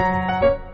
Música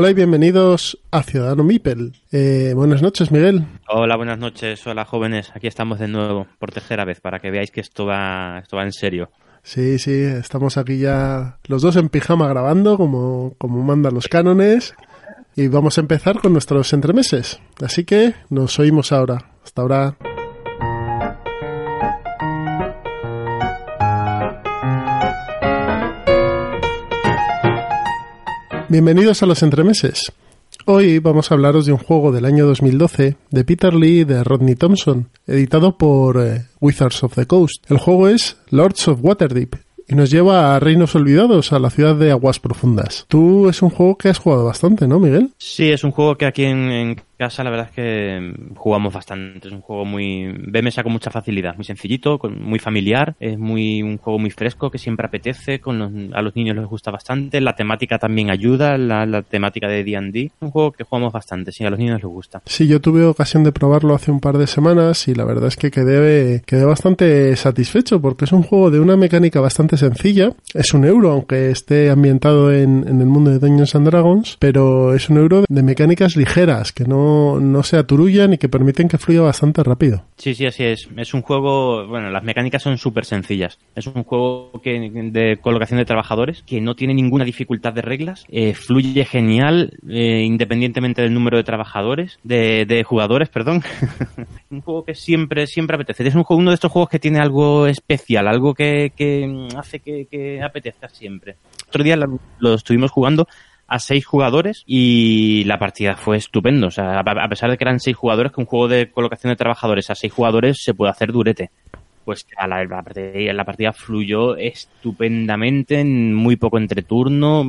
Hola y bienvenidos a Ciudadano Mipel. Eh, buenas noches, Miguel. Hola, buenas noches. Hola, jóvenes. Aquí estamos de nuevo por tercera vez para que veáis que esto va, esto va en serio. Sí, sí, estamos aquí ya los dos en pijama grabando como, como mandan los cánones y vamos a empezar con nuestros entremeses. Así que nos oímos ahora. Hasta ahora. Bienvenidos a los entremeses. Hoy vamos a hablaros de un juego del año 2012 de Peter Lee y de Rodney Thompson, editado por eh, Wizards of the Coast. El juego es Lords of Waterdeep y nos lleva a Reinos Olvidados, a la ciudad de Aguas Profundas. Tú es un juego que has jugado bastante, ¿no, Miguel? Sí, es un juego que aquí en, en casa la verdad es que jugamos bastante. Es un juego muy... ve mesa con mucha facilidad, muy sencillito, muy familiar, es muy un juego muy fresco que siempre apetece, con los, a los niños les gusta bastante, la temática también ayuda, la, temática de D&D. Un juego que jugamos bastante, sí, a los niños les gusta. Sí, yo tuve ocasión de probarlo hace un par de semanas y la verdad es que quedé, quedé bastante satisfecho porque es un juego de una mecánica bastante sencilla. Es un euro, aunque esté ambientado en, en el mundo de Dungeons and Dragons, pero es un euro de mecánicas ligeras, que no no, se aturullan y que permiten que fluya bastante rápido. Sí, sí, así es. Es un juego, bueno, las mecánicas son súper sencillas. Es un juego que, de colocación de trabajadores que no tiene ninguna dificultad de reglas, eh, fluye genial eh, independientemente del número de trabajadores, de, de jugadores, perdón. un juego que siempre, siempre apetece. Es un juego, uno de estos juegos que tiene algo especial, algo que, que hace que, que apetezca siempre. Otro día lo, lo estuvimos jugando a seis jugadores y la partida fue estupendo. O sea, a pesar de que eran seis jugadores, que un juego de colocación de trabajadores a seis jugadores se puede hacer durete. Pues a la, partida, la partida fluyó estupendamente, en muy poco entreturno.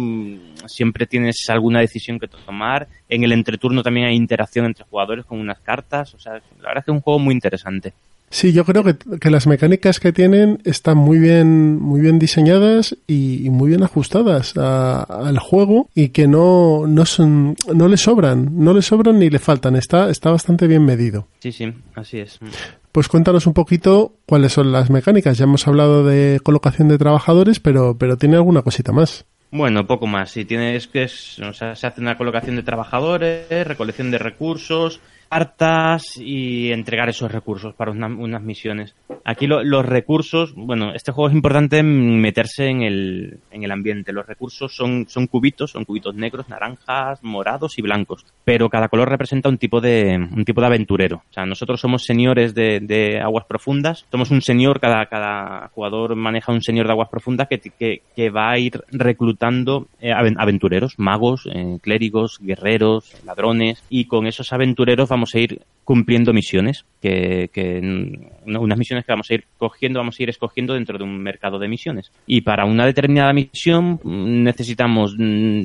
Siempre tienes alguna decisión que tomar. En el entreturno también hay interacción entre jugadores con unas cartas. O sea, la verdad es que es un juego muy interesante. Sí, yo creo que, que, las mecánicas que tienen están muy bien, muy bien diseñadas y, y muy bien ajustadas a, al juego y que no, no son, no le sobran, no le sobran ni le faltan. Está, está bastante bien medido. Sí, sí, así es. Pues cuéntanos un poquito cuáles son las mecánicas. Ya hemos hablado de colocación de trabajadores, pero, pero tiene alguna cosita más. Bueno, poco más. Si tienes que, es, o sea, se hace una colocación de trabajadores, recolección de recursos, cartas y entregar esos recursos para una, unas misiones. Aquí lo, los recursos, bueno, este juego es importante meterse en el, en el ambiente. Los recursos son, son cubitos, son cubitos negros, naranjas, morados y blancos. Pero cada color representa un tipo de, un tipo de aventurero. O sea, nosotros somos señores de, de aguas profundas. Somos un señor, cada, cada jugador maneja un señor de aguas profundas que, que, que va a ir reclutando eh, aventureros, magos, eh, clérigos, guerreros, ladrones. Y con esos aventureros vamos vamos a ir cumpliendo misiones, que, que, unas misiones que vamos a ir cogiendo, vamos a ir escogiendo dentro de un mercado de misiones. Y para una determinada misión necesitamos,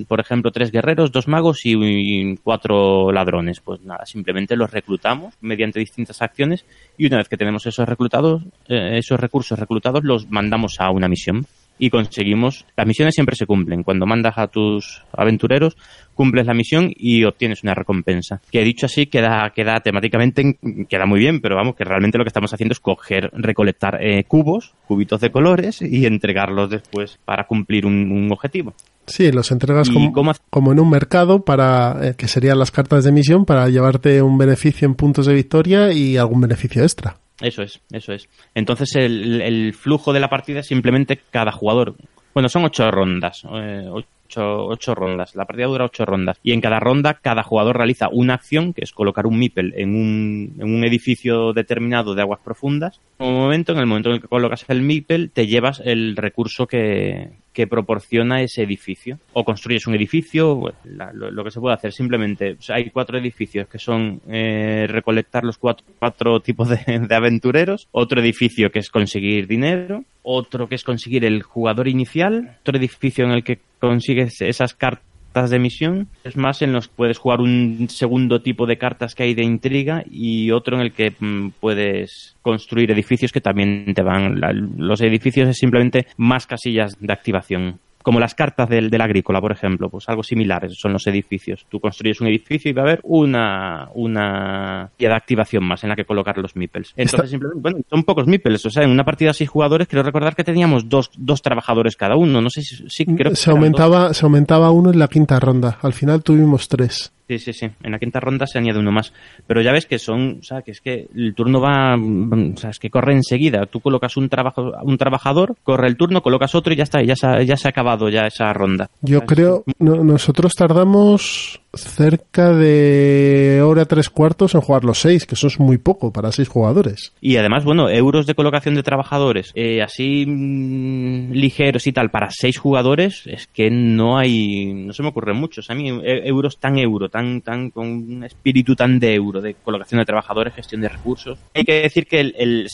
por ejemplo, tres guerreros, dos magos y cuatro ladrones. Pues nada, simplemente los reclutamos mediante distintas acciones y una vez que tenemos esos reclutados, eh, esos recursos reclutados, los mandamos a una misión y conseguimos. Las misiones siempre se cumplen. Cuando mandas a tus aventureros, cumples la misión y obtienes una recompensa. Que dicho así, queda, queda temáticamente, queda muy bien, pero vamos, que realmente lo que estamos haciendo es coger, recolectar eh, cubos, cubitos de colores y entregarlos después para cumplir un, un objetivo. Sí, los entregas como, como, en un mercado para eh, que serían las cartas de misión para llevarte un beneficio en puntos de victoria y algún beneficio extra. Eso es, eso es. Entonces el, el flujo de la partida es simplemente cada jugador. Bueno, son ocho rondas, eh, ocho, ocho, rondas. La partida dura ocho rondas. Y en cada ronda, cada jugador realiza una acción, que es colocar un MIPEL en un, en un edificio determinado de aguas profundas. Momento, en el momento en el que colocas el MIPEL, te llevas el recurso que, que proporciona ese edificio. O construyes un edificio, lo, que se puede hacer. Simplemente, hay cuatro edificios que son eh, recolectar los cuatro, cuatro tipos de, aventureros, otro edificio que es conseguir dinero, otro que es conseguir el jugador inicial, otro edificio en el que consigues esas cartas cartas de misión, es más en los que puedes jugar un segundo tipo de cartas que hay de intriga y otro en el que mm, puedes construir edificios que también te van. los edificios es simplemente más casillas de activación como las cartas del, del, agrícola, por ejemplo, pues algo similar, son los edificios. Tú construyes un edificio y va a haber una, una de activación más en la que colocar los meeples. Entonces, simplemente, bueno, son pocos meeples, o sea, en una partida de seis jugadores, quiero recordar que teníamos dos, dos trabajadores cada uno, no sé si, sí, creo se aumentaba, se aumentaba uno en la quinta ronda, al final tuvimos tres. Sí, sí, sí. En la quinta ronda se añade uno más. Pero ya ves que son, o sea, que es que el turno va, o sea, es que corre enseguida. Tú colocas un trabajo, un trabajador, corre el turno, colocas otro y ya está, ya se ha, ya se ha acabado ya esa ronda. Yo creo, nosotros tardamos cerca de hora tres cuartos en jugar los seis, que eso es muy poco para seis jugadores. Y además, bueno, euros de colocación de trabajadores, eh, así mm, ligeros y tal, para seis jugadores, es que no hay, no se me ocurren muchos. A mí, e, euros tan euro, tan, tan, con un espíritu tan de euro, de colocación de trabajadores, gestión de recursos. Hay que decir que el, el,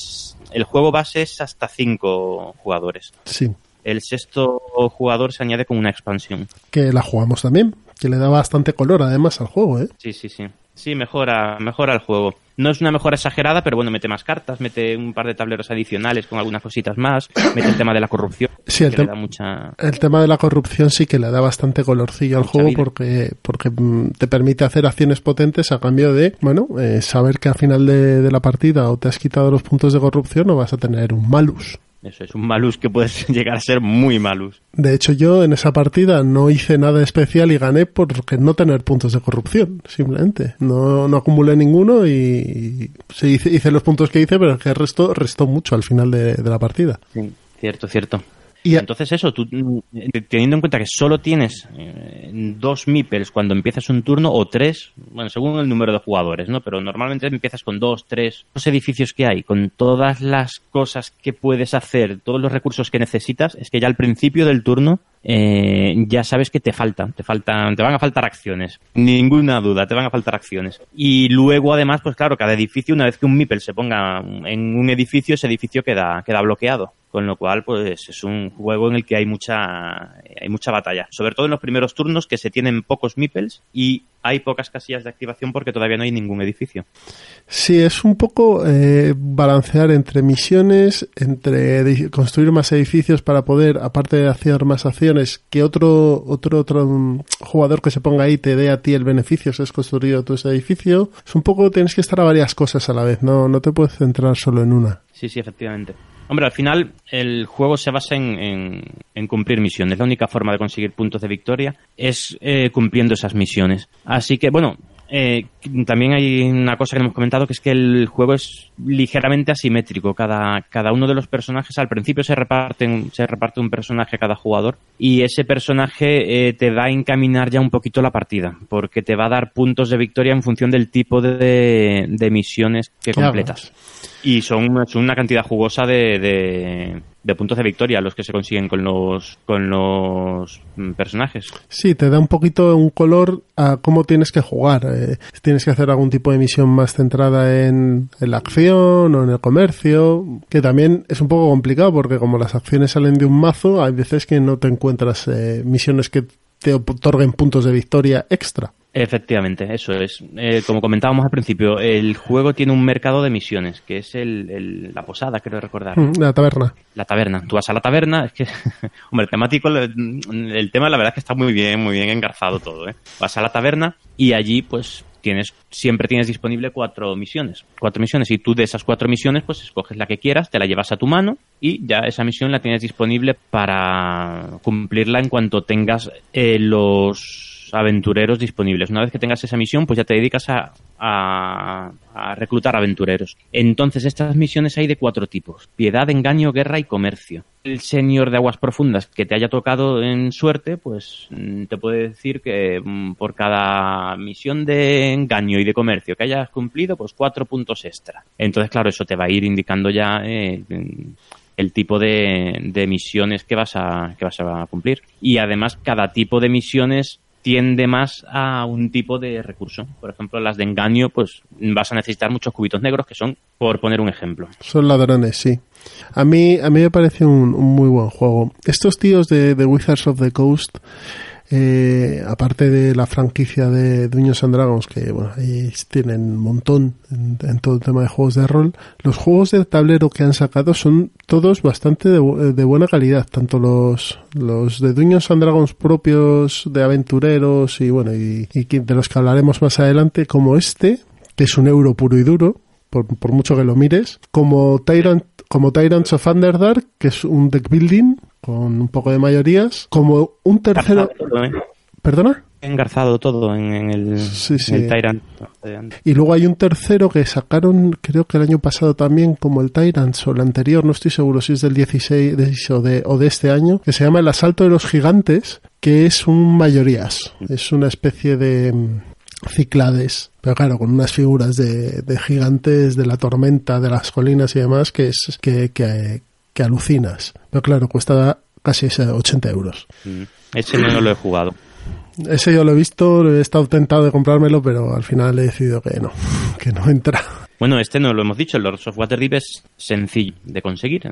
el juego base es hasta cinco jugadores. Sí. El sexto jugador se añade con una expansión. Que la jugamos también que le da bastante color además al juego, ¿eh? Sí, sí, sí. Sí, mejora, mejora el juego. No es una mejora exagerada, pero bueno, mete más cartas, mete un par de tableros adicionales con algunas cositas más, mete el tema de la corrupción. Sí, el, mucha... el tema de la corrupción sí que le da bastante colorcillo al juego porque, porque mm, te permite hacer acciones potentes a cambio de, bueno, eh, saber que al final de, de la partida o te has quitado los puntos de corrupción o vas a tener un malus. Eso es un malus que puede llegar a ser muy malus. De hecho, yo en esa partida no hice nada especial y gané porque no tener puntos de corrupción, simplemente. No, no acumulé ninguno y sí, hice, los puntos que hice, pero el que restó, restó mucho al final de, de la partida. Sí, cierto, cierto. Y entonces eso, tú teniendo en cuenta que solo tienes eh, dos meeples cuando empiezas un turno o tres, bueno, según el número de jugadores, ¿no? Pero normalmente empiezas con dos, tres, los edificios que hay, con todas las cosas que puedes hacer, todos los recursos que necesitas, es que ya al principio del turno eh, ya sabes que te faltan, te faltan, te van a faltar acciones, ninguna duda, te van a faltar acciones. Y luego además, pues claro, cada edificio, una vez que un meeple se ponga en un edificio, ese edificio queda, queda bloqueado con lo cual pues es un juego en el que hay mucha hay mucha batalla. Sobre todo en los primeros turnos que se tienen pocos meeples y hay pocas casillas de activación porque todavía no hay ningún edificio. Sí es un poco eh, balancear entre misiones entre construir más edificios para poder aparte de hacer más acciones que otro otro otro jugador que se ponga ahí te dé a ti el beneficio si has construido tu ese edificio. Es un poco tienes que estar a varias cosas a la vez no no te puedes centrar solo en una. Sí sí efectivamente Hombre, al final el juego se basa en, cumplir misiones. La única forma de conseguir puntos de victoria es eh, cumpliendo esas misiones. Así que, bueno, eh, también hay una cosa que hemos comentado que es que el juego es ligeramente asimétrico. Cada, cada uno de los personajes al principio se reparten, se reparte un personaje a cada jugador y ese personaje eh, te va a encaminar ya un poquito la partida porque te va a dar puntos de victoria en función del tipo de, de misiones que completas. Y son, una cantidad jugosa de, de, puntos de victoria los que se consiguen con los, con los mm, personajes. Sí, te da un poquito un color a cómo tienes que jugar. Eh, tienes que hacer algún tipo de misión más centrada en, la acción o en el comercio, que también es un poco complicado porque como las acciones salen de un mazo, hay veces que no te encuentras eh, misiones que te otorguen puntos de victoria extra. Efectivamente, eso es. Eh, como comentábamos al principio, el juego tiene un mercado de misiones, que es el, la posada, creo recordar. Mm, la taberna. La taberna. Tú vas a la taberna, es que, hombre, el temático, el, tema la verdad es que está muy bien, muy bien engarzado todo, ¿eh? Vas a la taberna y allí, pues, tienes, siempre tienes disponible cuatro misiones. Cuatro misiones. Y tú de esas cuatro misiones, pues escoges la que quieras, te la llevas a tu mano y ya esa misión la tienes disponible para cumplirla en cuanto tengas eh, los aventureros disponibles. Una vez que tengas esa misión, pues ya te dedicas a, a, reclutar aventureros. Entonces, estas misiones hay de cuatro tipos. Piedad, engaño, guerra y comercio. El señor de aguas profundas que te haya tocado en suerte, pues mm, te puede decir que mm, por cada misión de engaño y de comercio que hayas cumplido, pues cuatro puntos extra. Entonces, claro, eso te va a ir indicando ya eh, el tipo de, de, misiones que vas a que vas a cumplir y además cada tipo de misiones tiende más a un tipo de recurso. Por ejemplo, las de engaño, pues vas a necesitar muchos cubitos negros, que son, por poner un ejemplo. Son ladrones, sí. A mí, a mí me parece un, muy buen juego. Estos tíos de, de Wizards of the Coast eh, aparte de la franquicia de Dungeons and Dragons, que bueno, ahí tienen un montón en, todo el tema de juegos de rol, los juegos de tablero que han sacado son todos bastante de, buena calidad, tanto los, los de Dungeons and Dragons propios de aventureros y bueno, y, de los que hablaremos más adelante, como este, que es un euro puro y duro, por, por mucho que lo mires, como Tyrant como Tyrants of Underdark, que es un deck building con un poco de mayorías, como un tercero... ¿eh? ¿Perdona? engarzado todo en, el, Tyrant. Y luego hay un tercero que sacaron, creo que el año pasado también, como el Tyrant o el anterior, no estoy seguro si es del 16 o, de, o de este año, que se llama El Asalto de los Gigantes, que es un mayorías. Es una especie de mm, ciclades, pero claro, con unas figuras de, de gigantes de la tormenta, de las colinas y demás, que es que, que, que alucinas. Pero claro, cuesta casi 80 euros. Mm. Ese no lo he jugado. Ese yo lo he visto, he estado tentado de comprármelo, pero al final he decidido que no, que no entra. Bueno, este no lo hemos dicho, el Lords of Waterdeep es sencillo de conseguir.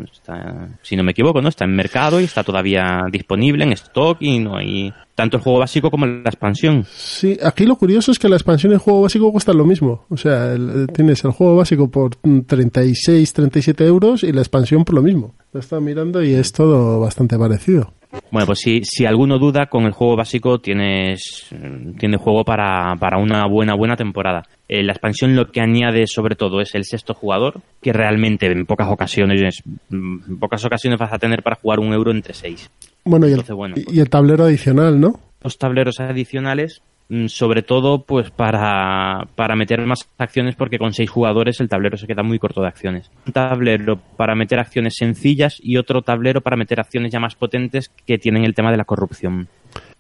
si no me equivoco, ¿no? Está en mercado y está todavía disponible en stock y no hay tanto el juego básico como la expansión. Sí, aquí lo curioso es que la expansión y el juego básico cuestan lo mismo. O sea, tienes el juego básico por 36, 37 euros y la expansión por lo mismo. Lo estaba mirando y es todo bastante parecido. Bueno, pues si, si alguno duda, con el juego básico tienes, tiene juego para, para una buena, buena temporada. Eh, la expansión lo que añade sobre todo es el sexto jugador, que realmente en pocas ocasiones, en pocas ocasiones vas a tener para jugar un euro entre seis. Bueno, y, el, y el tablero adicional, ¿no? Los tableros adicionales Mm, sobre todo pues para, para meter más acciones porque con seis jugadores el tablero se queda muy corto de acciones. Un tablero para meter acciones sencillas y otro tablero para meter acciones ya más potentes que tienen el tema de la corrupción.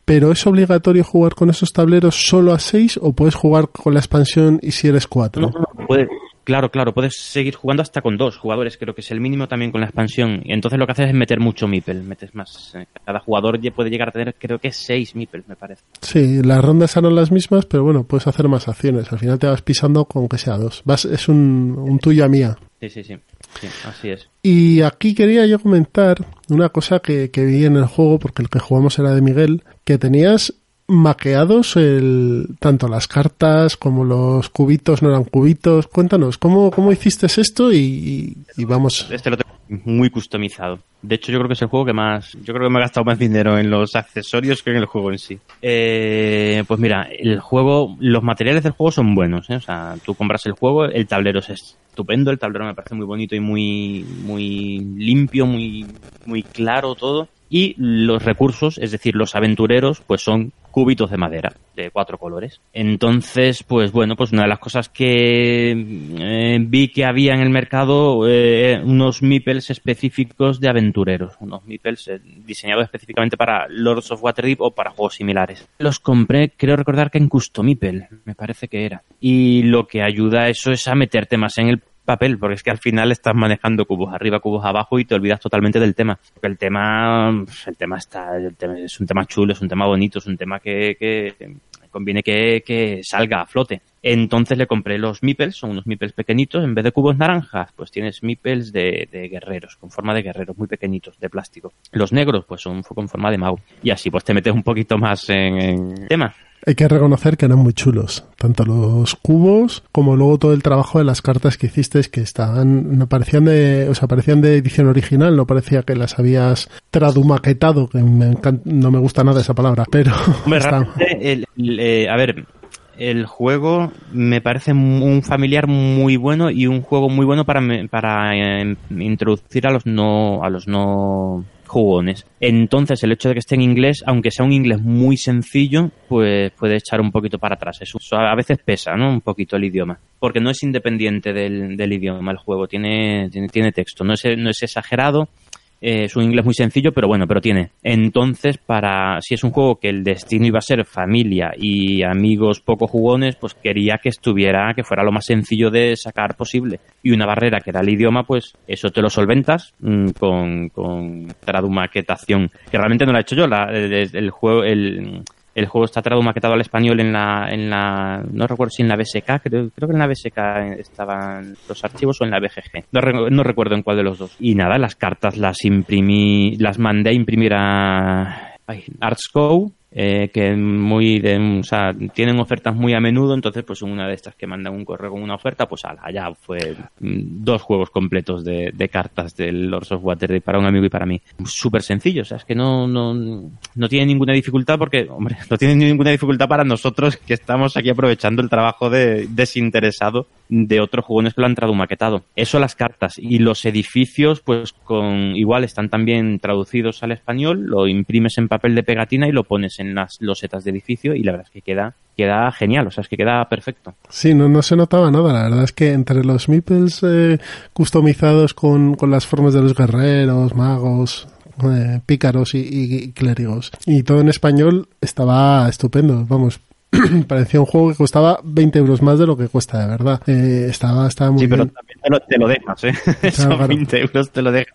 ¿Pero es obligatorio jugar con esos tableros solo a seis o puedes jugar con la expansión y si eres cuatro? No, no, puede, Claro, claro, puedes seguir jugando hasta con dos jugadores, creo que es el mínimo también con la expansión. Y entonces lo que haces es meter mucho Mipel, metes más. Eh, cada jugador puede llegar a tener, creo que seis Mipel, me parece. Sí, las rondas eran las mismas, pero bueno, puedes hacer más acciones. Al final te vas pisando con que sea dos. Vas, es un, un tuya mía. Sí, sí, sí, sí. así es. Y aquí quería yo comentar una cosa que, que vi en el juego, porque el que jugamos era de Miguel, que tenías maqueados el, tanto las cartas como los cubitos no eran cubitos. Cuéntanos, ¿cómo, cómo hiciste esto? Y, vamos. Este lo tengo muy customizado. De hecho, yo creo que es el juego que más. Yo creo que me he gastado más dinero en los accesorios que en el juego en sí. Eh, pues mira, el juego, los materiales del juego son buenos. ¿eh? O sea, tú compras el juego, el tablero es estupendo, el tablero me parece muy bonito y muy, muy limpio, muy, muy claro todo y los recursos, es decir, los aventureros, pues son cubitos de madera de cuatro colores. Entonces, pues bueno, pues una de las cosas que eh, vi que había en el mercado, eh, unos meeples específicos de aventureros, unos meeples eh, diseñados específicamente para Lords of Waterdeep o para juegos similares. Los compré, creo recordar que en Custom Meeple, me parece que era. Y lo que ayuda a eso es a meterte más en el papel, porque es que al final estás manejando cubos arriba, cubos abajo y te olvidas totalmente del tema. Porque el tema, el tema está, es un tema chulo, es un tema bonito, es un tema que, que conviene que, que, salga a flote. Entonces le compré los meeples, son unos meeples pequeñitos, en vez de cubos naranjas, pues tienes meeples de, de, guerreros, con forma de guerreros, muy pequeñitos, de plástico. Los negros, pues son con forma de mago. Y así pues te metes un poquito más en, en tema. Hay que reconocer que eran muy chulos, tanto los cubos como luego todo el trabajo de las cartas que hiciste que estaban, no parecían de, o sea, parecían de edición original, no parecía que las habías tradumaquetado, que no me gusta nada esa palabra, pero eh, a ver, el juego me parece un familiar muy bueno y un juego muy bueno para para eh, introducir a los no a los no jugones. Entonces, el hecho de que esté en inglés, aunque sea un inglés muy sencillo, pues puede echar un poquito para atrás. Eso a veces pesa, ¿no? Un poquito el idioma. Porque no es independiente del, del idioma el juego, tiene, tiene, tiene texto. No es, no es exagerado, eh, es un inglés muy sencillo, pero bueno, pero tiene. Entonces, para si es un juego que el destino iba a ser familia y amigos poco jugones, pues quería que estuviera, que fuera lo más sencillo de sacar posible. Y una barrera que era el idioma, pues eso te lo solventas mm, con, con tradumaquetación, que realmente no lo he hecho yo. La, el, juego, el, el juego está maquetado al español en la, en la, no recuerdo si en la BSK, creo, creo que en la BSK estaban los archivos o en la BGG. No, recuerdo en cuál de los dos. Y nada, las cartas las imprimí, las mandé a imprimir a Artsco eh, que muy de, tienen ofertas muy a menudo, entonces pues una de estas que mandan un correo con una oferta, pues allá fue mm, dos juegos completos de, cartas del Lords of Waterdeep para un amigo y para mí. Súper sencillo, o sea, es que no, no, no tiene ninguna dificultad porque, hombre, no tiene ninguna dificultad para nosotros que estamos aquí aprovechando el trabajo de desinteresado de otros jugones que lo han traducido maquetado. Eso las cartas y los edificios, pues con igual están también traducidos al español, lo imprimes en papel de pegatina y lo pones en las losetas de edificio y la verdad es que queda queda genial, o sea, es que queda perfecto. Sí, no, no se notaba nada, la verdad es que entre los meeples eh, customizados con, con las formas de los guerreros, magos, eh, pícaros y, y, clérigos. Y todo en español estaba estupendo. Vamos, parecía un juego que costaba 20 euros más de lo que cuesta de verdad. Eh, estaba, estaba muy sí, pero también te lo, dejas, ¿eh? Esos 20 euros te lo dejas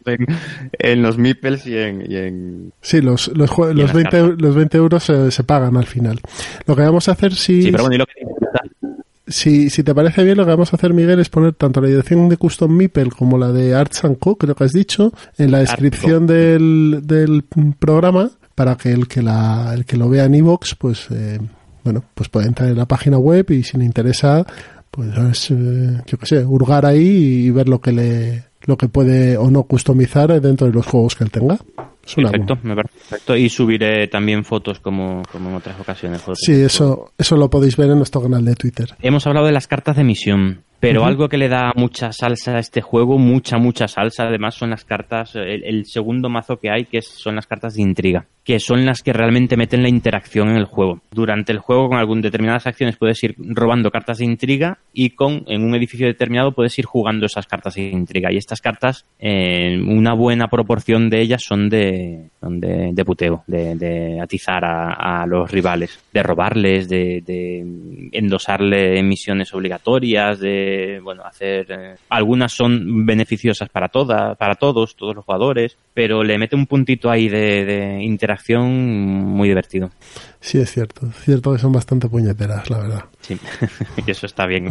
en, los meeples y en, Sí, los, los, los, 20, los 20 euros se, pagan al final. Lo que vamos a hacer si... Sí, pero bueno, y lo que si, si te parece bien, lo que vamos a hacer, Miguel, es poner tanto la dirección de Custom Meeple como la de Arts Co, creo que has dicho, en la descripción del, del programa para que el que, la, el que lo vea en iVoox, pues eh, bueno, pues puede entrar en la página web y si le interesa, pues eh, yo qué sé, hurgar ahí y ver lo que le lo que puede o no customizar dentro de los juegos que él tenga. perfecto, me parece perfecto. Y subiré también fotos como, como en otras ocasiones. Sí, eso, eso lo podéis ver en nuestro canal de Twitter. Hemos hablado de las cartas de misión. Pero algo que le da mucha salsa a este juego, mucha, mucha salsa, además son las cartas, el, segundo mazo que hay, que son las cartas de intriga, que son las que realmente meten la interacción en el juego. Durante el juego, con algunas determinadas acciones, puedes ir robando cartas de intriga y con en un edificio determinado puedes ir jugando esas cartas de intriga. Y estas cartas, eh, una buena proporción de ellas son de, de, puteo, de, atizar a, los rivales, de robarles, de, de endosarle misiones obligatorias, de bueno, hacer eh, algunas son beneficiosas para todas, para todos, todos los jugadores, pero le mete un puntito ahí de, de interacción muy divertido. Sí, es cierto, es cierto que son bastante puñeteras, la verdad. Sí, y eso está bien.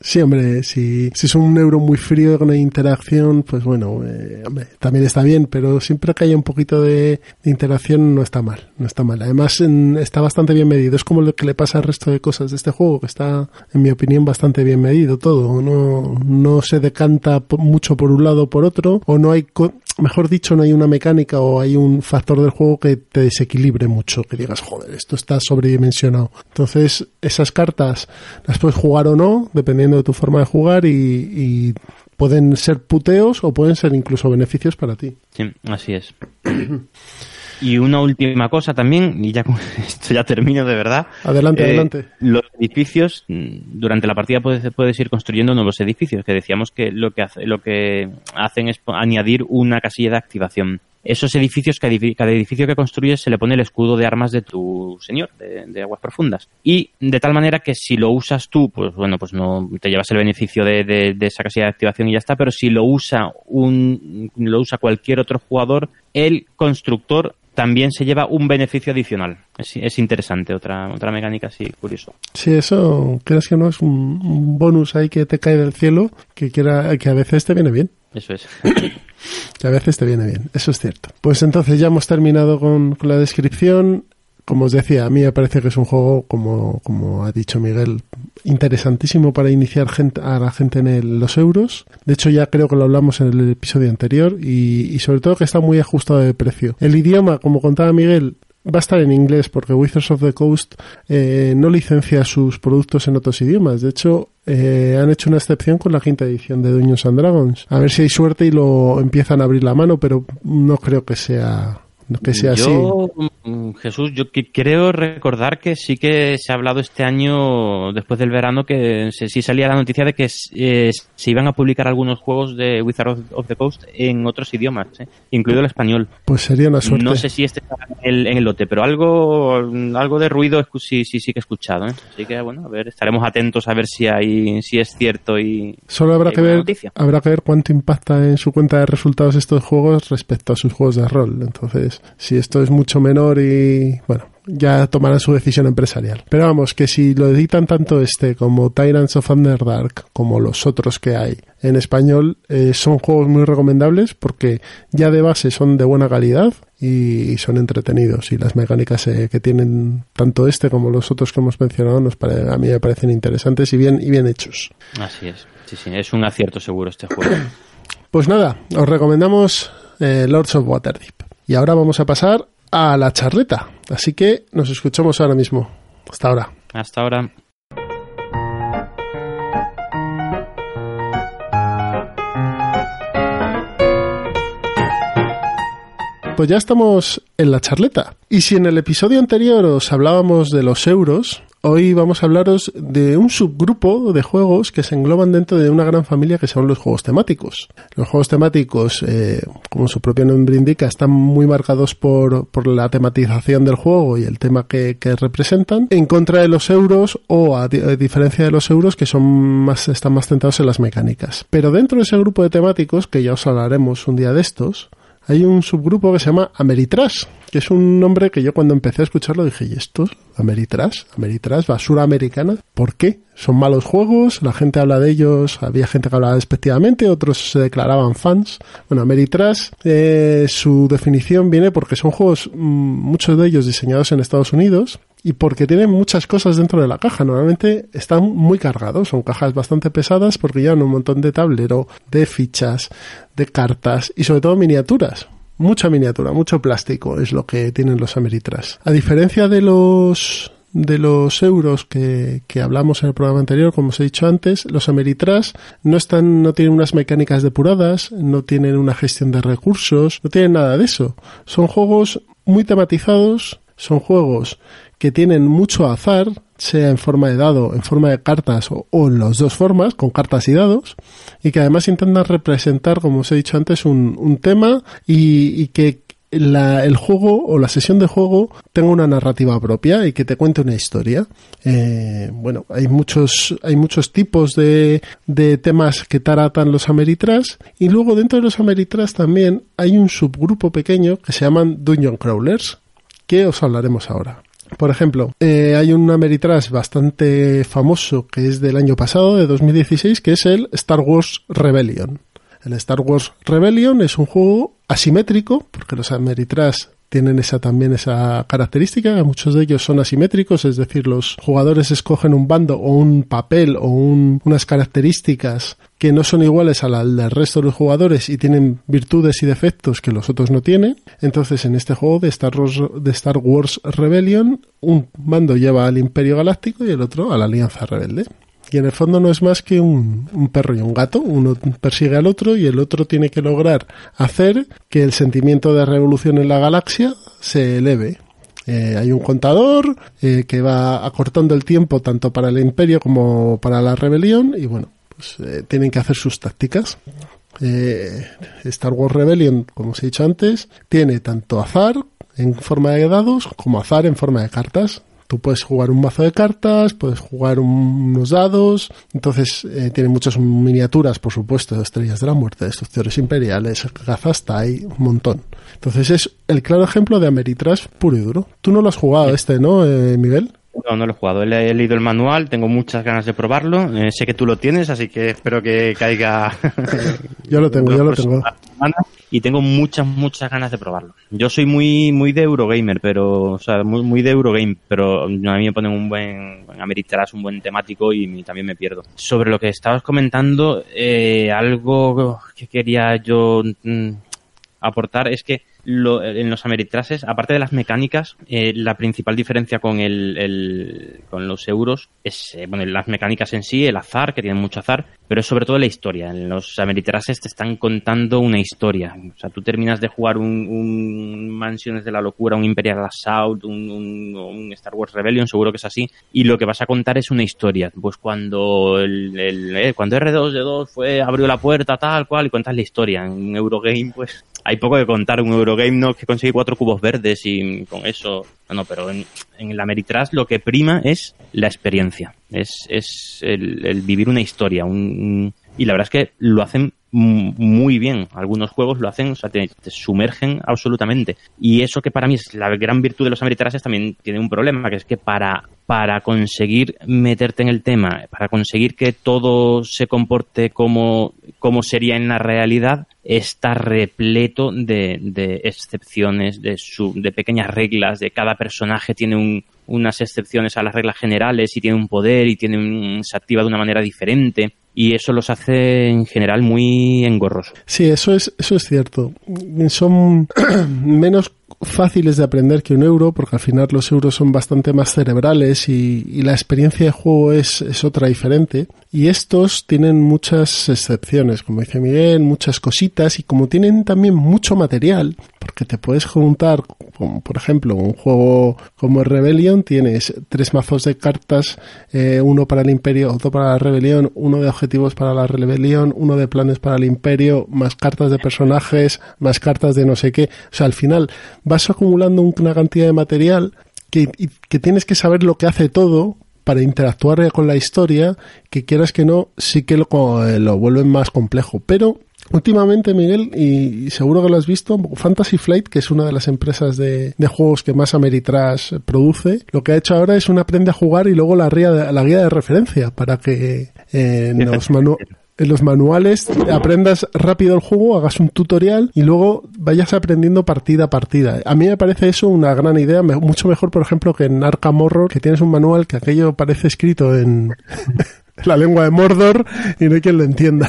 Sí, hombre, si, si es un euro muy frío con interacción, pues bueno, eh, también está bien, pero siempre que haya un poquito de, interacción no está mal, no está mal. Además, está bastante bien medido. Es como lo que le pasa al resto de cosas de este juego, que está, en mi opinión, bastante bien medido todo. No, no se decanta mucho por un lado o por otro, o no hay, mejor dicho, no hay una mecánica o hay un factor del juego que te desequilibre mucho, que digas, joder, esto está sobredimensionado. Entonces, esas cartas las puedes jugar o no, dependiendo de tu forma de jugar y, pueden ser puteos o pueden ser incluso beneficios para ti. Sí, así es. Y una última cosa también, y ya con esto ya termino de verdad. Adelante, eh, adelante. Los edificios, mm, durante la partida puedes, puedes, ir construyendo nuevos edificios, que decíamos que lo que, hace, lo que hacen es añadir una casilla de activación esos edificios, cada edificio que construyes se le pone el escudo de armas de tu señor, de, aguas profundas. Y de tal manera que si lo usas tú, pues bueno, pues no te llevas el beneficio de, esa casilla de activación y ya está, pero si lo usa un, lo usa cualquier otro jugador, el constructor también se lleva un beneficio adicional. Es, interesante, otra, otra mecánica así curioso. Sí, eso, crees que no es un, bonus ahí que te cae del cielo, que, quiera, que a veces te viene bien. Eso es. que a veces te viene bien, eso es cierto. Pues entonces ya hemos terminado con, la descripción. Como os decía, a mí me parece que es un juego, como, como ha dicho Miguel, interesantísimo para iniciar a la gente en los euros. De hecho, ya creo que lo hablamos en el episodio anterior y, y sobre todo que está muy ajustado de precio. El idioma, como contaba Miguel, va a estar en inglés porque Wizards of the Coast eh, no licencia sus productos en otros idiomas. De hecho, eh, han hecho una excepción con la quinta edición de Dungeons and Dragons. A ver si hay suerte y lo empiezan a abrir la mano, pero no creo que sea que sea yo, mm, Jesús, yo creo recordar que sí que se ha hablado este año, después del verano, que sí salía la noticia de que eh, se iban a publicar algunos juegos de Wizard of, the Coast en otros idiomas, eh, incluido el español. Pues sería una suerte. No sé si este está en el, en el lote, pero algo, algo de ruido sí, sí, sí que he escuchado. ¿eh? Así que, bueno, a ver, estaremos atentos a ver si hay, si es cierto y. Solo habrá que ver, habrá que ver cuánto impacta en su cuenta de resultados estos juegos respecto a sus juegos de rol. Entonces, si esto es mucho menor y, bueno, ya tomarán su decisión empresarial. Pero vamos, que si lo editan tanto este como Tyrants of Underdark como los otros que hay en español, eh, son juegos muy recomendables porque ya de base son de buena calidad y son entretenidos y las mecánicas eh, que tienen tanto este como los otros que hemos mencionado nos a mí me parecen interesantes y bien y bien hechos. Así es, sí, sí, es un acierto seguro este juego. Pues nada, os recomendamos eh, Lords of Waterdeep. Y ahora vamos a pasar a la charleta. Así que nos escuchamos ahora mismo. Hasta ahora. Hasta ahora. Pues ya estamos en la charleta. Y si en el episodio anterior os hablábamos de los euros, Hoy vamos a hablaros de un subgrupo de juegos que se engloban dentro de una gran familia que son los juegos temáticos. Los juegos temáticos, eh, como su propio nombre indica, están muy marcados por, la tematización del juego y el tema que, que, representan, en contra de los euros o a, diferencia de los euros que son más, están más centrados en las mecánicas. Pero dentro de ese grupo de temáticos, que ya os hablaremos un día de estos, hay un subgrupo que se llama Ameritrash, que es un nombre que yo cuando empecé a escucharlo dije, ¿y esto? Ameritrash, Ameritrash, basura americana. ¿Por qué? Son malos juegos, la gente habla de ellos, había gente que hablaba despectivamente, otros se declaraban fans. Bueno, Ameritrash, eh, su definición viene porque son juegos, mm, muchos de ellos diseñados en Estados Unidos, y porque tienen muchas cosas dentro de la caja. Normalmente están muy cargados, son cajas bastante pesadas porque llevan un montón de tablero, de fichas, de cartas y sobre todo miniaturas. Mucha miniatura, mucho plástico es lo que tienen los Ameritras. A diferencia de los de los euros que, que, hablamos en el programa anterior, como os he dicho antes, los Ameritras no están, no tienen unas mecánicas depuradas, no tienen una gestión de recursos, no tienen nada de eso. Son juegos muy tematizados, son juegos que tienen mucho azar, sea en forma de dado, en forma de cartas o, en las dos formas, con cartas y dados, y que además intentan representar, como os he dicho antes, un, un tema y, que el juego o la sesión de juego tenga una narrativa propia y que te cuente una historia. Eh, bueno, hay muchos, hay muchos tipos de, de temas que tratan los Ameritras y luego dentro de los Ameritras también hay un subgrupo pequeño que se llaman Dungeon Crawlers, que os hablaremos ahora. Por ejemplo, eh, hay un Ameritrash bastante famoso que es del año pasado, de 2016, que es el Star Wars Rebellion. El Star Wars Rebellion es un juego asimétrico, porque los Ameritrash tienen esa también esa característica. Muchos de ellos son asimétricos, es decir, los jugadores escogen un bando o un papel o unas características que no son iguales a las del resto de los jugadores y tienen virtudes y defectos que los otros no tienen. Entonces, en este juego de Star Wars, de Star Wars Rebellion, un bando lleva al Imperio Galáctico y el otro a la Alianza Rebelde. Y en el fondo no es más que un, un, perro y un gato. Uno persigue al otro y el otro tiene que lograr hacer que el sentimiento de revolución en la galaxia se eleve. Eh, hay un contador eh, que va acortando el tiempo tanto para el imperio como para la rebelión y bueno, pues eh, tienen que hacer sus tácticas. Star Wars Rebellion, como os he dicho antes, tiene tanto azar en forma de dados como azar en forma de cartas. Tú puedes jugar un mazo de cartas, puedes jugar unos dados, entonces eh, tiene muchas miniaturas, por supuesto, de estrellas de la muerte, destructores imperiales, hay un montón. Entonces es el claro ejemplo de Ameritrash puro y duro. Tú no lo has jugado este, ¿no, eh, Miguel? No, no lo he jugado. He, leído el manual, tengo muchas ganas de probarlo. Eh, sé que tú lo tienes, así que espero que caiga. yo lo tengo, yo lo tengo. Y tengo muchas, muchas ganas de probarlo. Yo soy muy, muy de Eurogamer, pero, o sea, muy, muy de Eurogame, pero a mí me ponen un buen, ameritarás un buen temático y también me pierdo. Sobre lo que estabas comentando, eh, algo que quería yo mm, aportar es que en los Ameritrases, aparte de las mecánicas, eh, la principal diferencia con el, con los euros es eh, bueno, las mecánicas en sí, el azar, que tienen mucho azar, pero es sobre todo la historia. En los Ameritrases te están contando una historia. O sea, tú terminas de jugar un, Mansiones de la Locura, un Imperial Assault, un, un, Star Wars Rebellion, seguro que es así, y lo que vas a contar es una historia. Pues cuando el, eh, cuando R2D2 fue, abrió la puerta, tal cual, y cuentas la historia. En Eurogame, pues hay poco que contar. Un Eurogame no que consigue cuatro cubos verdes y con eso. No, no, pero en, en el Ameritrash lo que prima es la experiencia. Es, es el, vivir una historia. Un, y la verdad es que lo hacen muy bien. Algunos juegos lo hacen, o sea, te, sumergen absolutamente. Y eso que para mí es la gran virtud de los Ameritrases también tiene un problema, que es que para, para conseguir meterte en el tema, para conseguir que todo se comporte como, como sería en la realidad, está repleto de, de excepciones, de, su, de pequeñas reglas, de cada personaje tiene un, unas excepciones a las reglas generales y tiene un poder y tiene un, se activa de una manera diferente y eso los hace en general muy engorrosos. Sí, eso es, eso es cierto. Son menos fáciles de aprender que un euro, porque al final los euros son bastante más cerebrales y, la experiencia de juego es, es, otra diferente. Y estos tienen muchas excepciones, como dice Miguel, muchas cositas y como tienen también mucho material, porque te puedes juntar, por ejemplo, un juego como Rebellion, tienes tres mazos de cartas, eh, uno para el Imperio, otro para la Rebelión, uno de objetivos para la Rebelión, uno de planes para el Imperio, más cartas de personajes, más cartas de no sé qué. O sea, al final vas acumulando una cantidad de material que, que tienes que saber lo que hace todo para interactuar con la historia, que quieras que no, sí que lo, eh, lo vuelven más complejo. Pero Últimamente, Miguel, y seguro que lo has visto, Fantasy Flight, que es una de las empresas de, juegos que más Ameritrash produce, lo que ha hecho ahora es un aprende a jugar y luego la, guía de, la guía de referencia para que eh, nos manu en los manuales aprendas rápido el juego, hagas un tutorial y luego vayas aprendiendo partida a partida. A mí me parece eso una gran idea, mucho mejor, por ejemplo, que en Arkham Horror, que tienes un manual que aquello parece escrito en la lengua de Mordor y no hay quien lo entienda.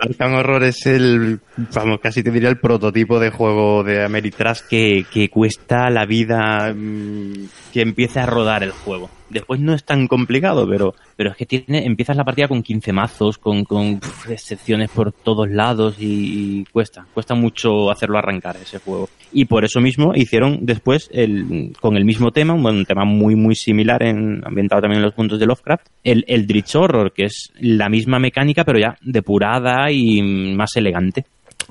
Arkham Horror es el, vamos, casi te diría el prototipo de juego de Ameritrash que, que cuesta la vida mm, que empiece a rodar el juego. Después no es tan complicado, pero, pero es que tiene, empiezas la partida con 15 mazos, con, con excepciones por todos lados y, cuesta, cuesta mucho hacerlo arrancar ese juego. Y por eso mismo hicieron después el, con el mismo tema, un, tema muy muy similar en, ambientado también en los puntos de Lovecraft, el, el Dritch Horror, que es la misma mecánica pero ya depurada y más elegante.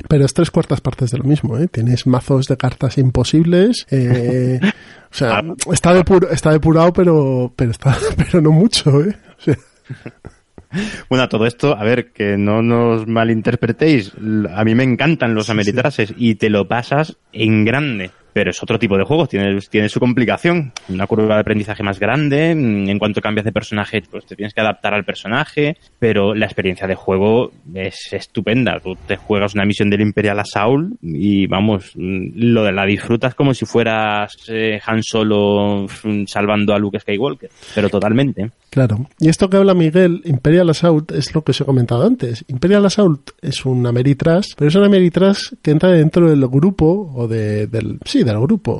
Pero es tres cuartas partes de lo mismo, ¿eh? Tienes mazos de cartas imposibles, eh, o sea, ah. está, está depurado, pero, pero, está, pero no mucho, ¿eh? Bueno, todo esto, a ver, que no nos malinterpretéis. A mí me encantan los ameritrases y te lo pasas en grande pero es otro tipo de juego, tiene, tiene su complicación, una curva de aprendizaje más grande, en cuanto cambias de personaje, pues te tienes que adaptar al personaje, pero la experiencia de juego es estupenda, tú te juegas una misión del Imperial Assault y vamos, lo de la disfrutas como si fueras eh, Han Solo mm, salvando a Luke Skywalker, pero totalmente. Claro, y esto que habla Miguel, Imperial Assault, es lo que os he comentado antes. Imperial Assault es un Ameritrash, pero es un Ameritrash que entra dentro del grupo, o de, del, sí, del grupo,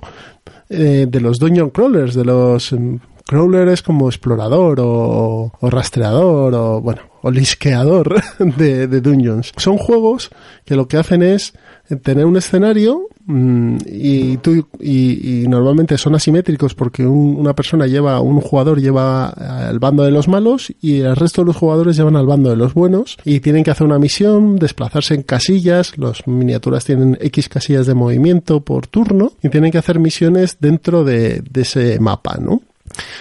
eh, de los Dungeon Crawlers, de los em, crawlers como explorador o, o, rastreador o, bueno, o lisqueador de, de dungeons. Son juegos que lo que hacen es tener un escenario mm, y, tú, y, normalmente son asimétricos porque una persona lleva, un jugador lleva al bando de los malos y el resto de los jugadores llevan al bando de los buenos y tienen que hacer una misión, desplazarse en casillas, las miniaturas tienen X casillas de movimiento por turno y tienen que hacer misiones dentro de, de ese mapa, ¿no?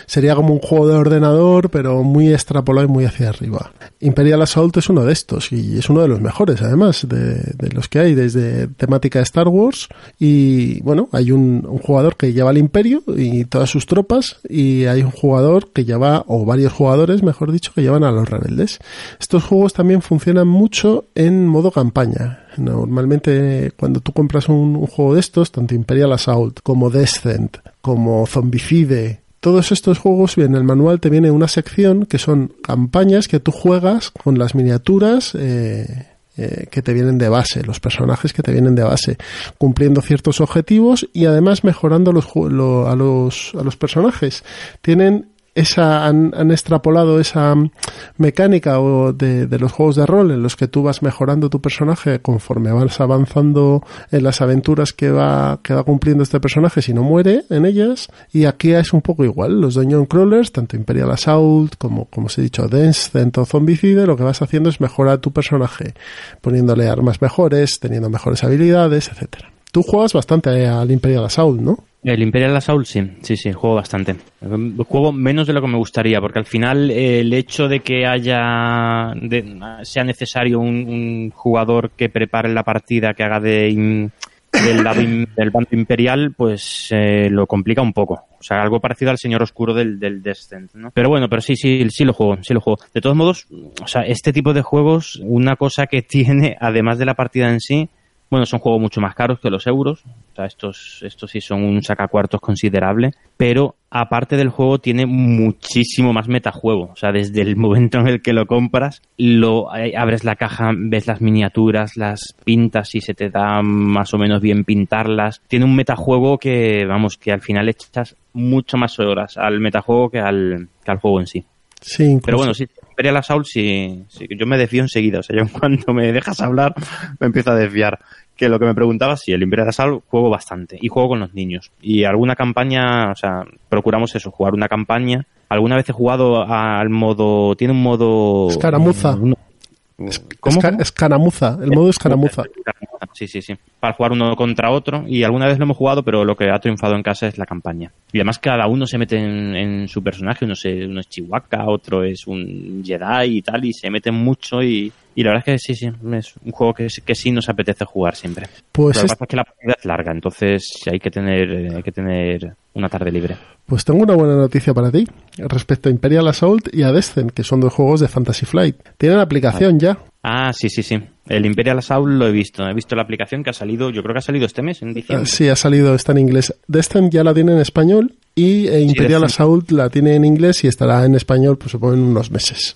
Sería como un juego de ordenador, pero muy extrapolado y muy hacia arriba. Imperial Assault es uno de estos y es uno de los mejores, además, de, los que hay desde temática de Star Wars. Y bueno, hay un, jugador que lleva al Imperio y todas sus tropas, y hay un jugador que lleva, o varios jugadores, mejor dicho, que llevan a los rebeldes. Estos juegos también funcionan mucho en modo campaña. Normalmente cuando tú compras un, un juego de estos, tanto Imperial Assault como Descent, como Zombicide, todos estos juegos, en el manual te viene una sección que son campañas que tú juegas con las miniaturas eh, eh, que te vienen de base, los personajes que te vienen de base, cumpliendo ciertos objetivos y además mejorando los, a, los, a los personajes. Tienen esa, han, extrapolado esa mecánica o de, los juegos de rol en los que tú vas mejorando tu personaje conforme vas avanzando en las aventuras que va, que va cumpliendo este personaje si no muere en ellas. Y aquí es un poco igual. Los Dungeon Crawlers, tanto Imperial Assault como, como os he dicho, Dance, Cento Zombicide, lo que vas haciendo es mejorar tu personaje, poniéndole armas mejores, teniendo mejores habilidades, etcétera. Tú juegas bastante al Imperial Assault, ¿no? El Imperial Assault sí, sí, sí, juego bastante. Juego menos de lo que me gustaría, porque al final el hecho de que haya, sea necesario un, jugador que prepare la partida, que haga de del, lado del bando imperial, pues eh, lo complica un poco. O sea, algo parecido al Señor Oscuro del, del Descent, ¿no? Pero bueno, pero sí, sí, sí lo juego, sí lo juego. De todos modos, o sea, este tipo de juegos, una cosa que tiene, además de la partida en sí, bueno, son juegos mucho más caros que los euros. O sea, estos, estos sí son un sacacuartos considerable. Pero aparte del juego, tiene muchísimo más metajuego. O sea, desde el momento en el que lo compras, lo abres la caja, ves las miniaturas, las pintas y se te da más o menos bien pintarlas. Tiene un metajuego que, vamos, que al final echas mucho más horas al metajuego que al, que al juego en sí. Sí, Pero bueno, sí, Imperial Assault sí, sí, yo me desvío enseguida. O sea, yo en cuanto me dejas hablar, me empiezo a desviar. Que lo que me preguntaba, sí, el Imperial Assault juego bastante. Y juego con los niños. Y alguna campaña, o sea, procuramos eso, jugar una campaña. Alguna vez he jugado al modo, tiene un modo... Escaramuza. ¿Cómo? escaramuza, el modo escaramuza. Sí, sí, sí. Para jugar uno contra otro. Y alguna vez lo hemos jugado, pero lo que ha triunfado en casa es la campaña. Y además cada uno se mete en, su personaje. Uno, uno es Chihuahua, otro es un Jedi y tal. Y se meten mucho y, la verdad es que sí, sí, es un juego que, que sí nos apetece jugar siempre. Pues lo que pasa es que la partida es larga, entonces hay que tener, hay que tener una tarde libre. Pues tengo una buena noticia para ti respecto a Imperial Assault y a Descent, que son dos juegos de Fantasy Flight. Tienen aplicación ya. Ah, sí, sí, sí. El Imperial Assault lo he visto. He visto la aplicación que ha salido, yo creo que ha salido este mes, en diciembre. Sí, ha salido, está en inglés. Descent ya la tiene en español y eh, Imperial Assault la tiene en inglés y estará en español, pues supongo, en unos meses.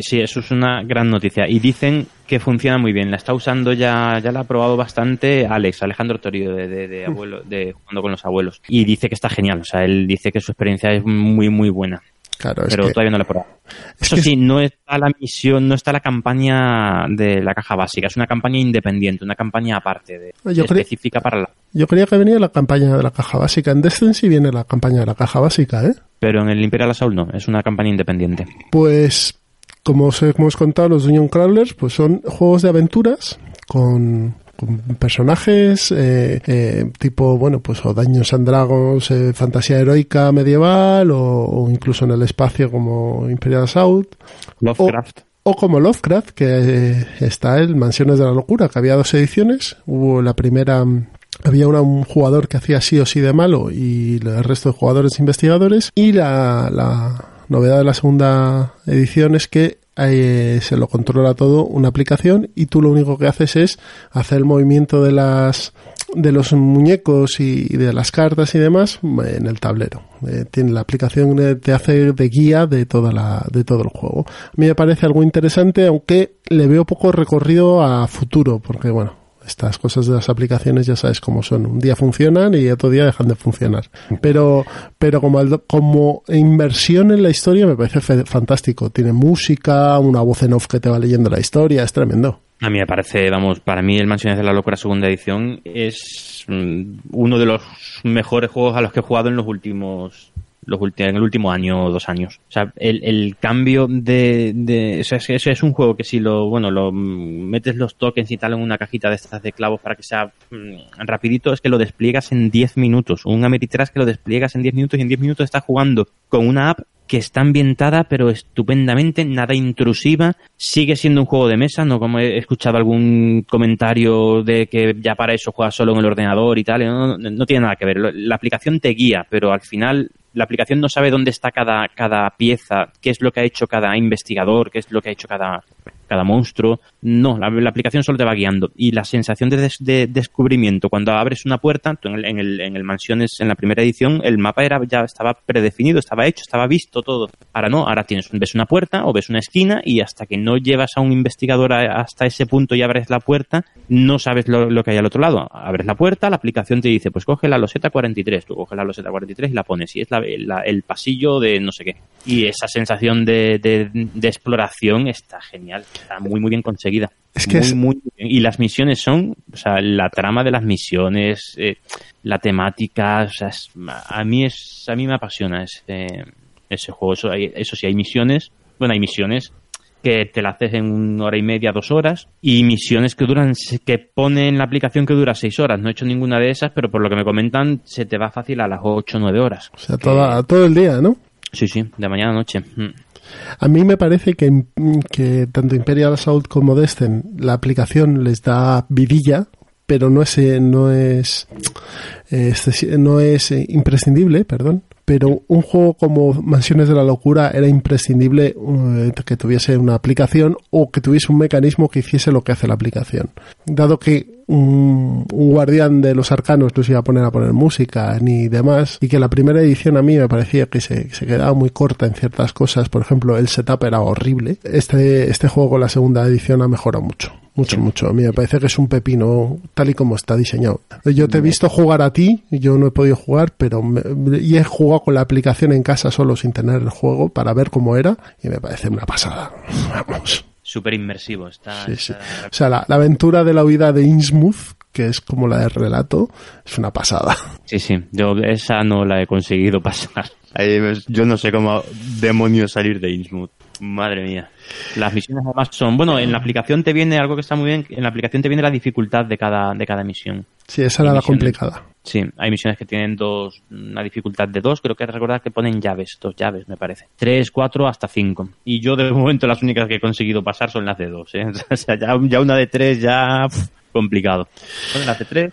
Sí, eso es una gran noticia. Y dicen que funciona muy bien. La está usando ya, ya la ha probado bastante Alex, Alejandro Torio, de, de, abuelo, de jugando con los abuelos. Y dice que está genial. O sea, él dice que su experiencia es muy, muy buena. Claro, pero todavía no lo he probado. Eso sí, no está la misión, no está la campaña de la caja básica, es una campaña independiente, una campaña aparte, de, específica para la... Yo creía que venía la campaña de la caja básica. En Destiny sí viene la campaña de la caja básica, ¿eh? Pero en el Imperial Assault no, es una campaña independiente. Pues, como os hemos contado, los Dungeon Crawlers pues son juegos de aventuras con, personajes eh, eh, tipo, bueno, pues o Daños and Dragons, eh, fantasía heroica medieval o, incluso en el espacio como Imperial Assault. Lovecraft. O, como Lovecraft, que está el Mansiones de la Locura, que había dos ediciones. Hubo la primera había un jugador que hacía sí o sí de malo y el resto de jugadores investigadores y la, la novedad de la segunda edición es que eh, se lo controla todo una aplicación y tú lo único que haces es hacer el movimiento de las de los muñecos y, de las cartas y demás en el tablero. Eh, tiene la aplicación te hace de guía de toda la de todo el juego. A mí me parece algo interesante, aunque le veo poco recorrido a futuro, porque bueno, estas cosas de las aplicaciones ya sabes cómo son. Un día funcionan y otro día dejan de funcionar. Pero, pero como, como inversión en la historia me parece fantástico. Tiene música, una voz en off que te va leyendo la historia, es tremendo. A mí me parece, vamos, para mí el Mansiones de la Locura segunda edición es mm, uno de los mejores juegos a los que he jugado en los últimos los en el último año o dos años. O sea, el, el cambio de, de eso es, es un juego que si lo, bueno, lo metes los tokens y tal en una cajita de estas de clavos para que sea mm, rapidito, es que lo despliegas en 10 minutos. Un Ameritrash que lo despliegas en 10 minutos y en 10 minutos estás jugando con una app que está ambientada pero estupendamente, nada intrusiva, sigue siendo un juego de mesa, no como he escuchado algún comentario de que ya para eso juegas solo en el ordenador y tal, no, no tiene nada que ver. La aplicación te guía, pero al final la aplicación no sabe dónde está cada, cada pieza, qué es lo que ha hecho cada investigador, qué es lo que ha hecho cada, cada monstruo. No, la, aplicación solo te va guiando. Y la sensación de, descubrimiento, cuando abres una puerta, en el, en, el, en el Mansiones, en la primera edición, el mapa era ya estaba predefinido, estaba hecho, estaba visto todo. Ahora no, ahora tienes, ves una puerta o ves una esquina y hasta que no llevas a un investigador hasta ese punto y abres la puerta, no sabes lo, que hay al otro lado. Abres la puerta, la aplicación te dice, pues coge la loseta 43, tú coges la loseta 43 y la pones, y es el pasillo de no sé qué. Y esa sensación de, de exploración está genial está muy, muy bien conseguida. Es que muy, Y las misiones son, o sea, la trama de las misiones, eh, la temática, o sea, a mí es, a mí me apasiona ese, ese juego. Eso, eso sí, hay misiones, bueno, hay misiones que te la haces en una hora y media, dos horas, y misiones que duran, que pone en la aplicación que dura seis horas. No he hecho ninguna de esas, pero por lo que me comentan, se te va fácil a las ocho o nueve horas. O sea, todo el día, ¿no? Sí, sí, de mañana a noche. Mm. A mí me parece que, que tanto Imperial Assault como Destin, la aplicación les da vidilla, pero no es, eh, no es, eh, no es eh, imprescindible, perdón pero un juego como Mansiones de la Locura era imprescindible eh, que tuviese una aplicación o que tuviese un mecanismo que hiciese lo que hace la aplicación. Dado que un, guardián de los arcanos no se iba a poner a poner música ni demás y que la primera edición a mí me parecía que se, quedaba muy corta en ciertas cosas, por ejemplo el setup era horrible, este, este juego con la segunda edición ha mejorado mucho. Mucho, mucho. A mí me parece que es un pepino tal y como está diseñado. Yo te he visto jugar a ti, yo no he podido jugar, pero y he jugado con la aplicación en casa solo sin tener el juego para ver cómo era y me parece una pasada. Vamos. Súper inmersivo. Está, O sea, la, aventura de la huida de Innsmouth, que es como la de relato, es una pasada. Sí, sí. Yo esa no la he conseguido pasar. Yo no sé cómo demonios salir de Innsmouth. Madre mía. Las misiones además son, bueno, en la aplicación te viene algo que está muy bien, en la aplicación te viene la dificultad de cada, de cada misión. Sí, esa era la complicada. Sí, hay misiones que tienen dos, una dificultad de dos, creo que recordar que ponen llaves, dos llaves me parece. Tres, cuatro, hasta cinco. Y yo de momento las únicas que he conseguido pasar son las de dos, ¿eh? O sea, ya, ya una de tres ya complicado. las de tres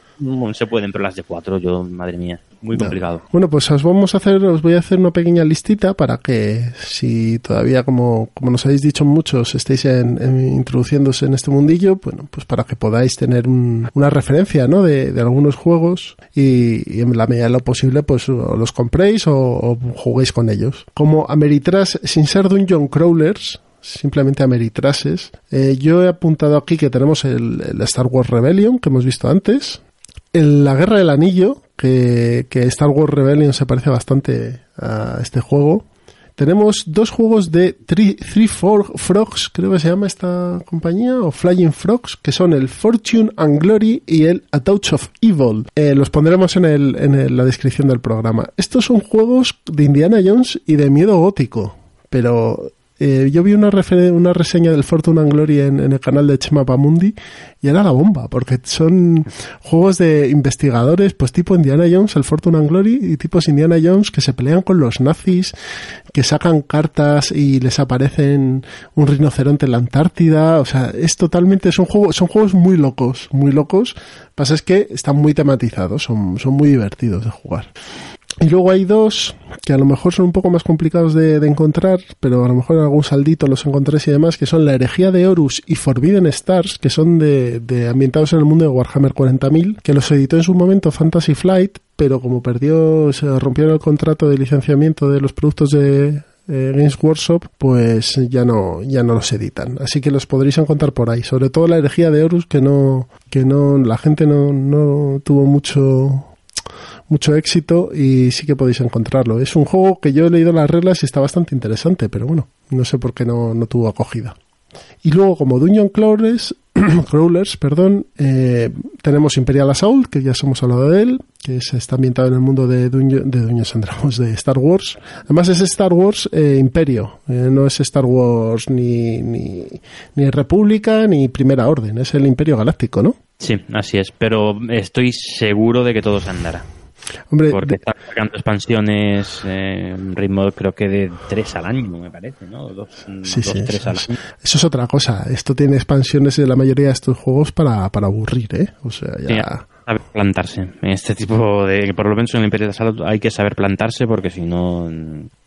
se pueden, pero las de cuatro, yo, madre mía, muy complicado. Bueno, pues os vamos a hacer, os voy a hacer una pequeña listita para que si todavía, como, como nos habéis dicho muchos, estéis introduciéndose en este mundillo, bueno, pues para que podáis tener una referencia, ¿no? De, algunos juegos y, en la medida de lo posible, pues los compréis o, o juguéis con ellos. Como Ameritrash, sin ser Dungeon Crawlers, simplemente Ameritrases. Eh, yo he apuntado aquí que tenemos el, Star Wars Rebellion, que hemos visto antes. En la Guerra del Anillo, que, Star Wars Rebellion se parece bastante a este juego. Tenemos dos juegos de Three, Frogs, creo que se llama esta compañía, o Flying Frogs, que son el Fortune and Glory y el A Touch of Evil. Eh, los pondremos el, en la descripción del programa. Estos son juegos de Indiana Jones y de miedo gótico, pero eh, yo vi una, una reseña del Fortune and Glory en, el canal de Chema Pamundi y era la bomba, porque son juegos de investigadores, pues tipo Indiana Jones, el Fortune and Glory, y tipos Indiana Jones que se pelean con los nazis, que sacan cartas y les aparecen un rinoceronte en la Antártida, o sea, es totalmente, son juegos, son juegos muy locos, muy locos, pasa es que están muy tematizados, son, son muy divertidos de jugar. Y luego hay dos que a lo mejor son un poco más complicados de, encontrar, pero a lo mejor en algún saldito los encontréis y demás, que son La herejía de Horus y Forbidden Stars, que son de, de ambientados en el mundo de Warhammer 40.000, que los editó en su momento Fantasy Flight, pero como perdió, se rompieron el contrato de licenciamiento de los productos de eh, Games Workshop, pues ya no, ya no los editan. Así que los podréis encontrar por ahí. Sobre todo la herejía de Horus, que no, que no, la gente no, no tuvo mucho, mucho éxito y sí que podéis encontrarlo. Es un juego que yo he leído las reglas y está bastante interesante, pero bueno, no sé por qué no, no tuvo acogida. Y luego, como Dungeon Crawlers, Crawlers perdón, eh, tenemos Imperial Assault, que ya hemos hablado de él, que se está ambientado en el mundo de Dungeon, de de Star Wars. Además es Star Wars eh, Imperio, eh, no es Star Wars ni, ni, ni República ni Primera Orden, es el Imperio Galáctico, ¿no? Sí, así es, pero estoy seguro de que todo se andará. Hombre, porque están sacando expansiones en ritmo creo que de tres al año, me parece, ¿no? Dos, sí, sí, tres eso, al año. Eso es otra cosa. Esto tiene expansiones de la mayoría de estos juegos para, para aburrir, ¿eh? O sea, ya... saber plantarse. En este tipo de... Por lo menos en el Imperio de Salud hay que saber plantarse porque si no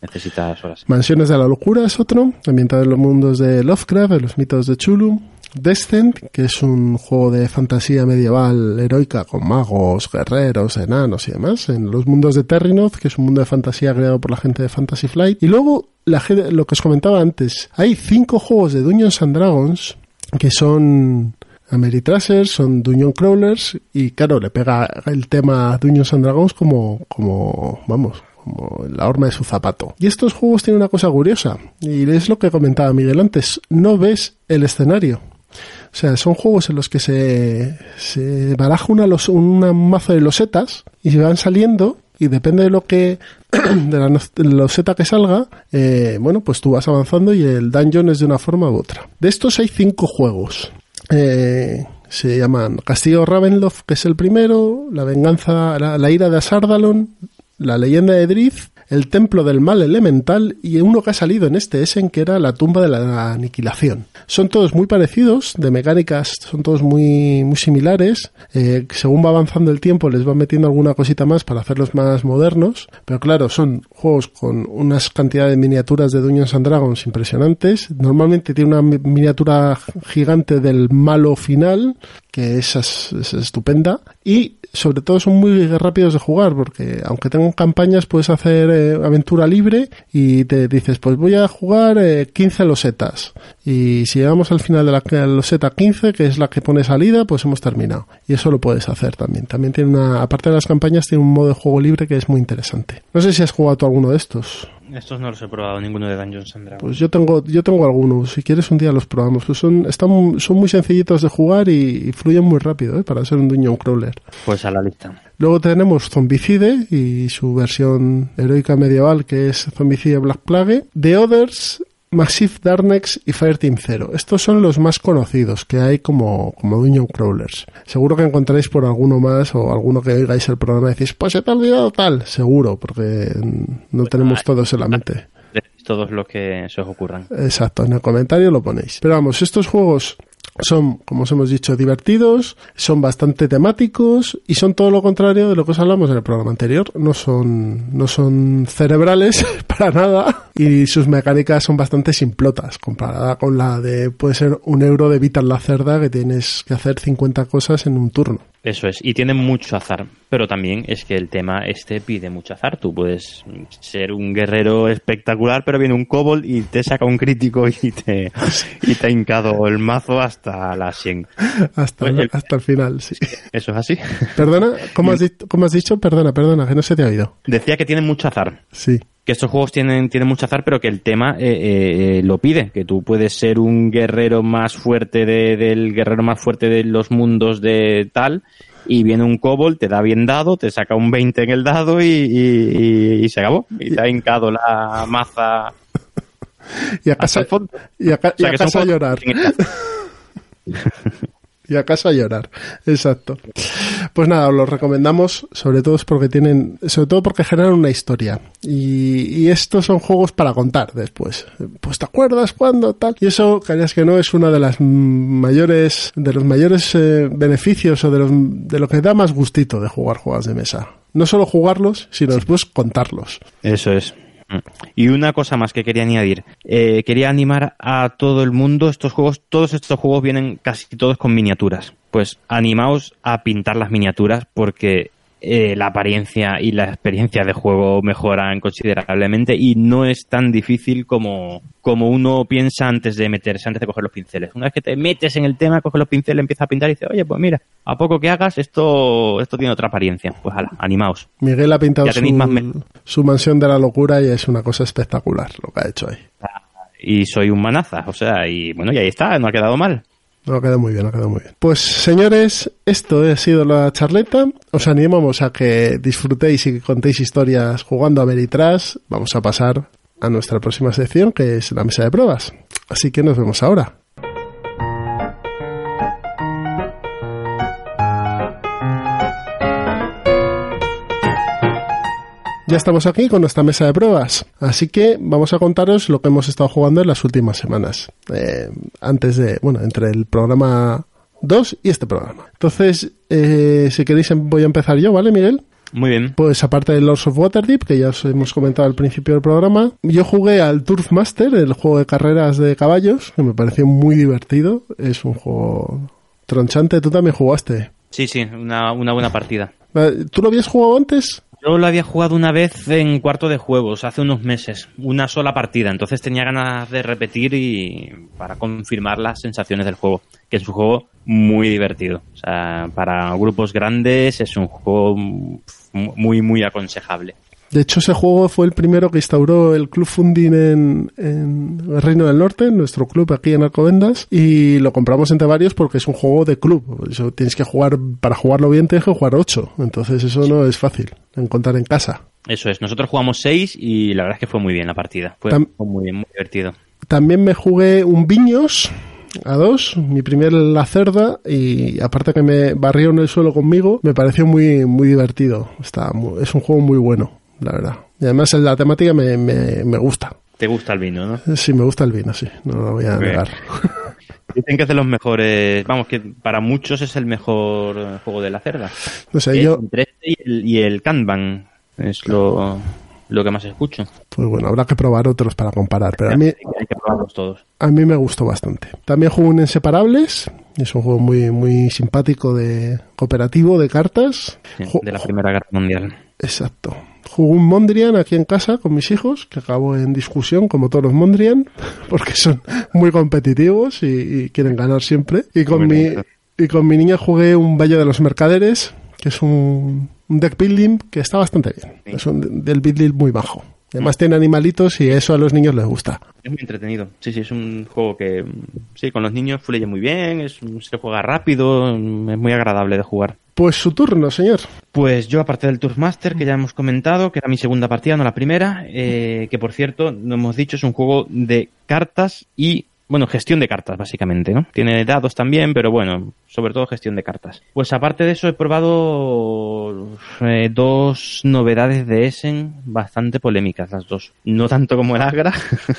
necesitas horas. Mansiones de la Locura es otro, ambientado en los mundos de Lovecraft, en los mitos de Chulu. Descent, que es un juego de fantasía medieval heroica con magos, guerreros, enanos y demás, en los mundos de Terrinoth, que es un mundo de fantasía creado por la gente de Fantasy Flight. Y luego, la, lo que os comentaba antes, hay cinco juegos de Dungeons and Dragons que son Ameritrashers, son Dungeon Crawlers y claro, le pega el tema Dungeons and Dragons como, como, vamos, como la horma de su zapato. Y estos juegos tienen una cosa curiosa, y es lo que comentaba Miguel antes, no ves el escenario. O sea, son juegos en los que se, se baraja una un mazo de losetas y se van saliendo y depende de lo que de la loseta que salga, eh, bueno, pues tú vas avanzando y el dungeon es de una forma u otra. De estos hay cinco juegos. Eh, se llaman Castillo Ravenloft, que es el primero, La venganza, la, ira de Asardalon, La leyenda de Drift, el templo del mal elemental y uno que ha salido en este Essen que era la tumba de la aniquilación. Son todos muy parecidos, de mecánicas son todos muy, muy similares. Eh, según va avanzando el tiempo les va metiendo alguna cosita más para hacerlos más modernos. Pero claro, son juegos con unas cantidades de miniaturas de Dungeons and Dragons impresionantes. Normalmente tiene una miniatura gigante del malo final, que es, es estupenda. Y sobre todo son muy rápidos de jugar porque aunque tengan campañas puedes hacer eh, aventura libre y te dices pues voy a jugar 15 eh, losetas y si llegamos al final de la loseta 15 que es la que pone salida pues hemos terminado. Y eso lo puedes hacer también. También tiene una aparte de las campañas tiene un modo de juego libre que es muy interesante. No sé si has jugado alguno de estos estos no los he probado, ninguno de Dungeons and Dragons. Pues yo tengo, yo tengo algunos. Si quieres un día los probamos. Pues son, están, son muy sencillitos de jugar y, fluyen muy rápido, ¿eh? para ser un Dungeon Crawler. Pues a la lista. Luego tenemos Zombicide y su versión heroica medieval que es Zombicide Black Plague. The Others Massive Darkness y Fireteam Zero. Estos son los más conocidos que hay como, como Dungeon Crawlers. Seguro que encontraréis por alguno más o alguno que oigáis el programa y decís, pues se te ha olvidado tal. Seguro, porque no tenemos todos en la mente. Todos los que se os ocurran. Exacto, en el comentario lo ponéis. Pero vamos, estos juegos son, como os hemos dicho, divertidos, son bastante temáticos y son todo lo contrario de lo que os hablamos en el programa anterior. No son, no son cerebrales para nada y sus mecánicas son bastante simplotas comparada con la de, puede ser un euro de Vital la cerda que tienes que hacer 50 cosas en un turno. Eso es, y tiene mucho azar, pero también es que el tema este pide mucho azar. Tú puedes ser un guerrero espectacular, pero viene un kobold y te saca un crítico y te, y te ha hincado el mazo hasta la 100. Hasta, el, hasta el final, sí. Eso es así. Perdona, ¿cómo has, ¿cómo has dicho? Perdona, perdona, que no se te ha oído. Decía que tiene mucho azar. Sí que estos juegos tienen, tienen mucho azar, pero que el tema eh, eh, eh, lo pide, que tú puedes ser un guerrero más fuerte de, del guerrero más fuerte de los mundos de tal, y viene un kobold, te da bien dado, te saca un 20 en el dado y, se acabó. Y te ha hincado la maza. y a casa, y a, casa a llorar. y a casa a llorar. Exacto. Pues nada, os lo recomendamos, sobre todo porque tienen, sobre todo porque generan una historia. Y, estos son juegos para contar después. Pues te acuerdas cuándo, tal. Y eso, creas que no, es una de las mayores, de los mayores eh, beneficios o de, los, de lo que da más gustito de jugar juegos de mesa. No solo jugarlos, sino después contarlos. Eso es. Y una cosa más que quería añadir. Eh, quería animar a todo el mundo. Estos juegos, todos estos juegos vienen casi todos con miniaturas. Pues animaos a pintar las miniaturas porque eh, la apariencia y la experiencia de juego mejoran considerablemente y no es tan difícil como, como uno piensa antes de meterse, antes de coger los pinceles. Una vez que te metes en el tema, coges los pinceles, empiezas a pintar y dices, oye, pues mira, a poco que hagas, esto, esto tiene otra apariencia. Pues hala, animaos. Miguel ha pintado su, su mansión de la locura y es una cosa espectacular lo que ha hecho ahí. Y soy un manaza, o sea, y bueno, y ahí está, no ha quedado mal. No, ha quedado muy bien, ha quedado muy bien. Pues señores, esto ha sido la charleta. Os animamos a que disfrutéis y que contéis historias jugando a Veritras. Vamos a pasar a nuestra próxima sección, que es la mesa de pruebas. Así que nos vemos ahora. Ya estamos aquí con nuestra mesa de pruebas, así que vamos a contaros lo que hemos estado jugando en las últimas semanas, eh, antes de, bueno, entre el programa 2 y este programa. Entonces, eh, si queréis em, voy a empezar yo, ¿vale, Miguel? Muy bien. Pues aparte de Lords of Waterdeep, que ya os hemos comentado al principio del programa, yo jugué al Turf Master, el juego de carreras de caballos, que me pareció muy divertido. Es un juego tronchante. ¿Tú también jugaste? Sí, sí, una, una buena partida. ¿Tú lo habías jugado antes? Yo lo había jugado una vez en cuarto de juegos, hace unos meses, una sola partida, entonces tenía ganas de repetir y para confirmar las sensaciones del juego, que es un juego muy divertido. O sea, para grupos grandes es un juego muy, muy aconsejable. De hecho, ese juego fue el primero que instauró el Club Funding en, en el Reino del Norte, nuestro club aquí en Alcobendas, y lo compramos entre varios porque es un juego de club. Eso tienes que jugar, para jugarlo bien tienes que jugar ocho. Entonces eso no es fácil encontrar en casa. Eso es, nosotros jugamos seis y la verdad es que fue muy bien la partida. Fue, Tam- muy bien, muy divertido. También me jugué un Viños a dos, mi primer La Cerda, y aparte que me barrió en el suelo conmigo, me pareció muy, muy divertido. Está es un juego muy bueno, la verdad. Y además la temática me, me, me gusta. Te gusta el vino, ¿no? Sí, me gusta el vino, sí, no lo voy a negar. Dicen que es de los mejores, vamos, que para muchos es el mejor juego de la cerda. No sé, Eh, yo, Entre este y el, y el Kanban es lo, lo que más escucho. pues bueno, habrá que probar otros para comparar, pero a mí, Hay que- probarlos todos. a mí me gustó bastante. También jugué un Inseparables, es un juego muy, muy simpático de cooperativo de cartas. Sí, de la Primera Guerra Mundial. Exacto. Jugué un Mondrian aquí en casa con mis hijos, que acabó en discusión, como todos los Mondrian, porque son muy competitivos y, y quieren ganar siempre. Y con, mi, y con mi niña jugué un Valle de los Mercaderes, que es un, un deck building que está bastante bien. Sí. Es un del building muy bajo. Además tiene animalitos y eso a los niños les gusta. Es muy entretenido. Sí, sí, es un juego que, sí, con los niños fluye muy bien, es, un- se juega rápido, es muy agradable de jugar. Pues su turno, señor. Pues yo, aparte del Tourmaster, que ya hemos comentado, que era mi segunda partida, no la primera, eh, que por cierto, no hemos dicho, es un juego de cartas y, bueno, gestión de cartas, básicamente, ¿no? Tiene dados también, pero bueno, sobre todo gestión de cartas. Pues aparte de eso, he probado eh, dos novedades de Essen bastante polémicas, las dos. No tanto como el Agra,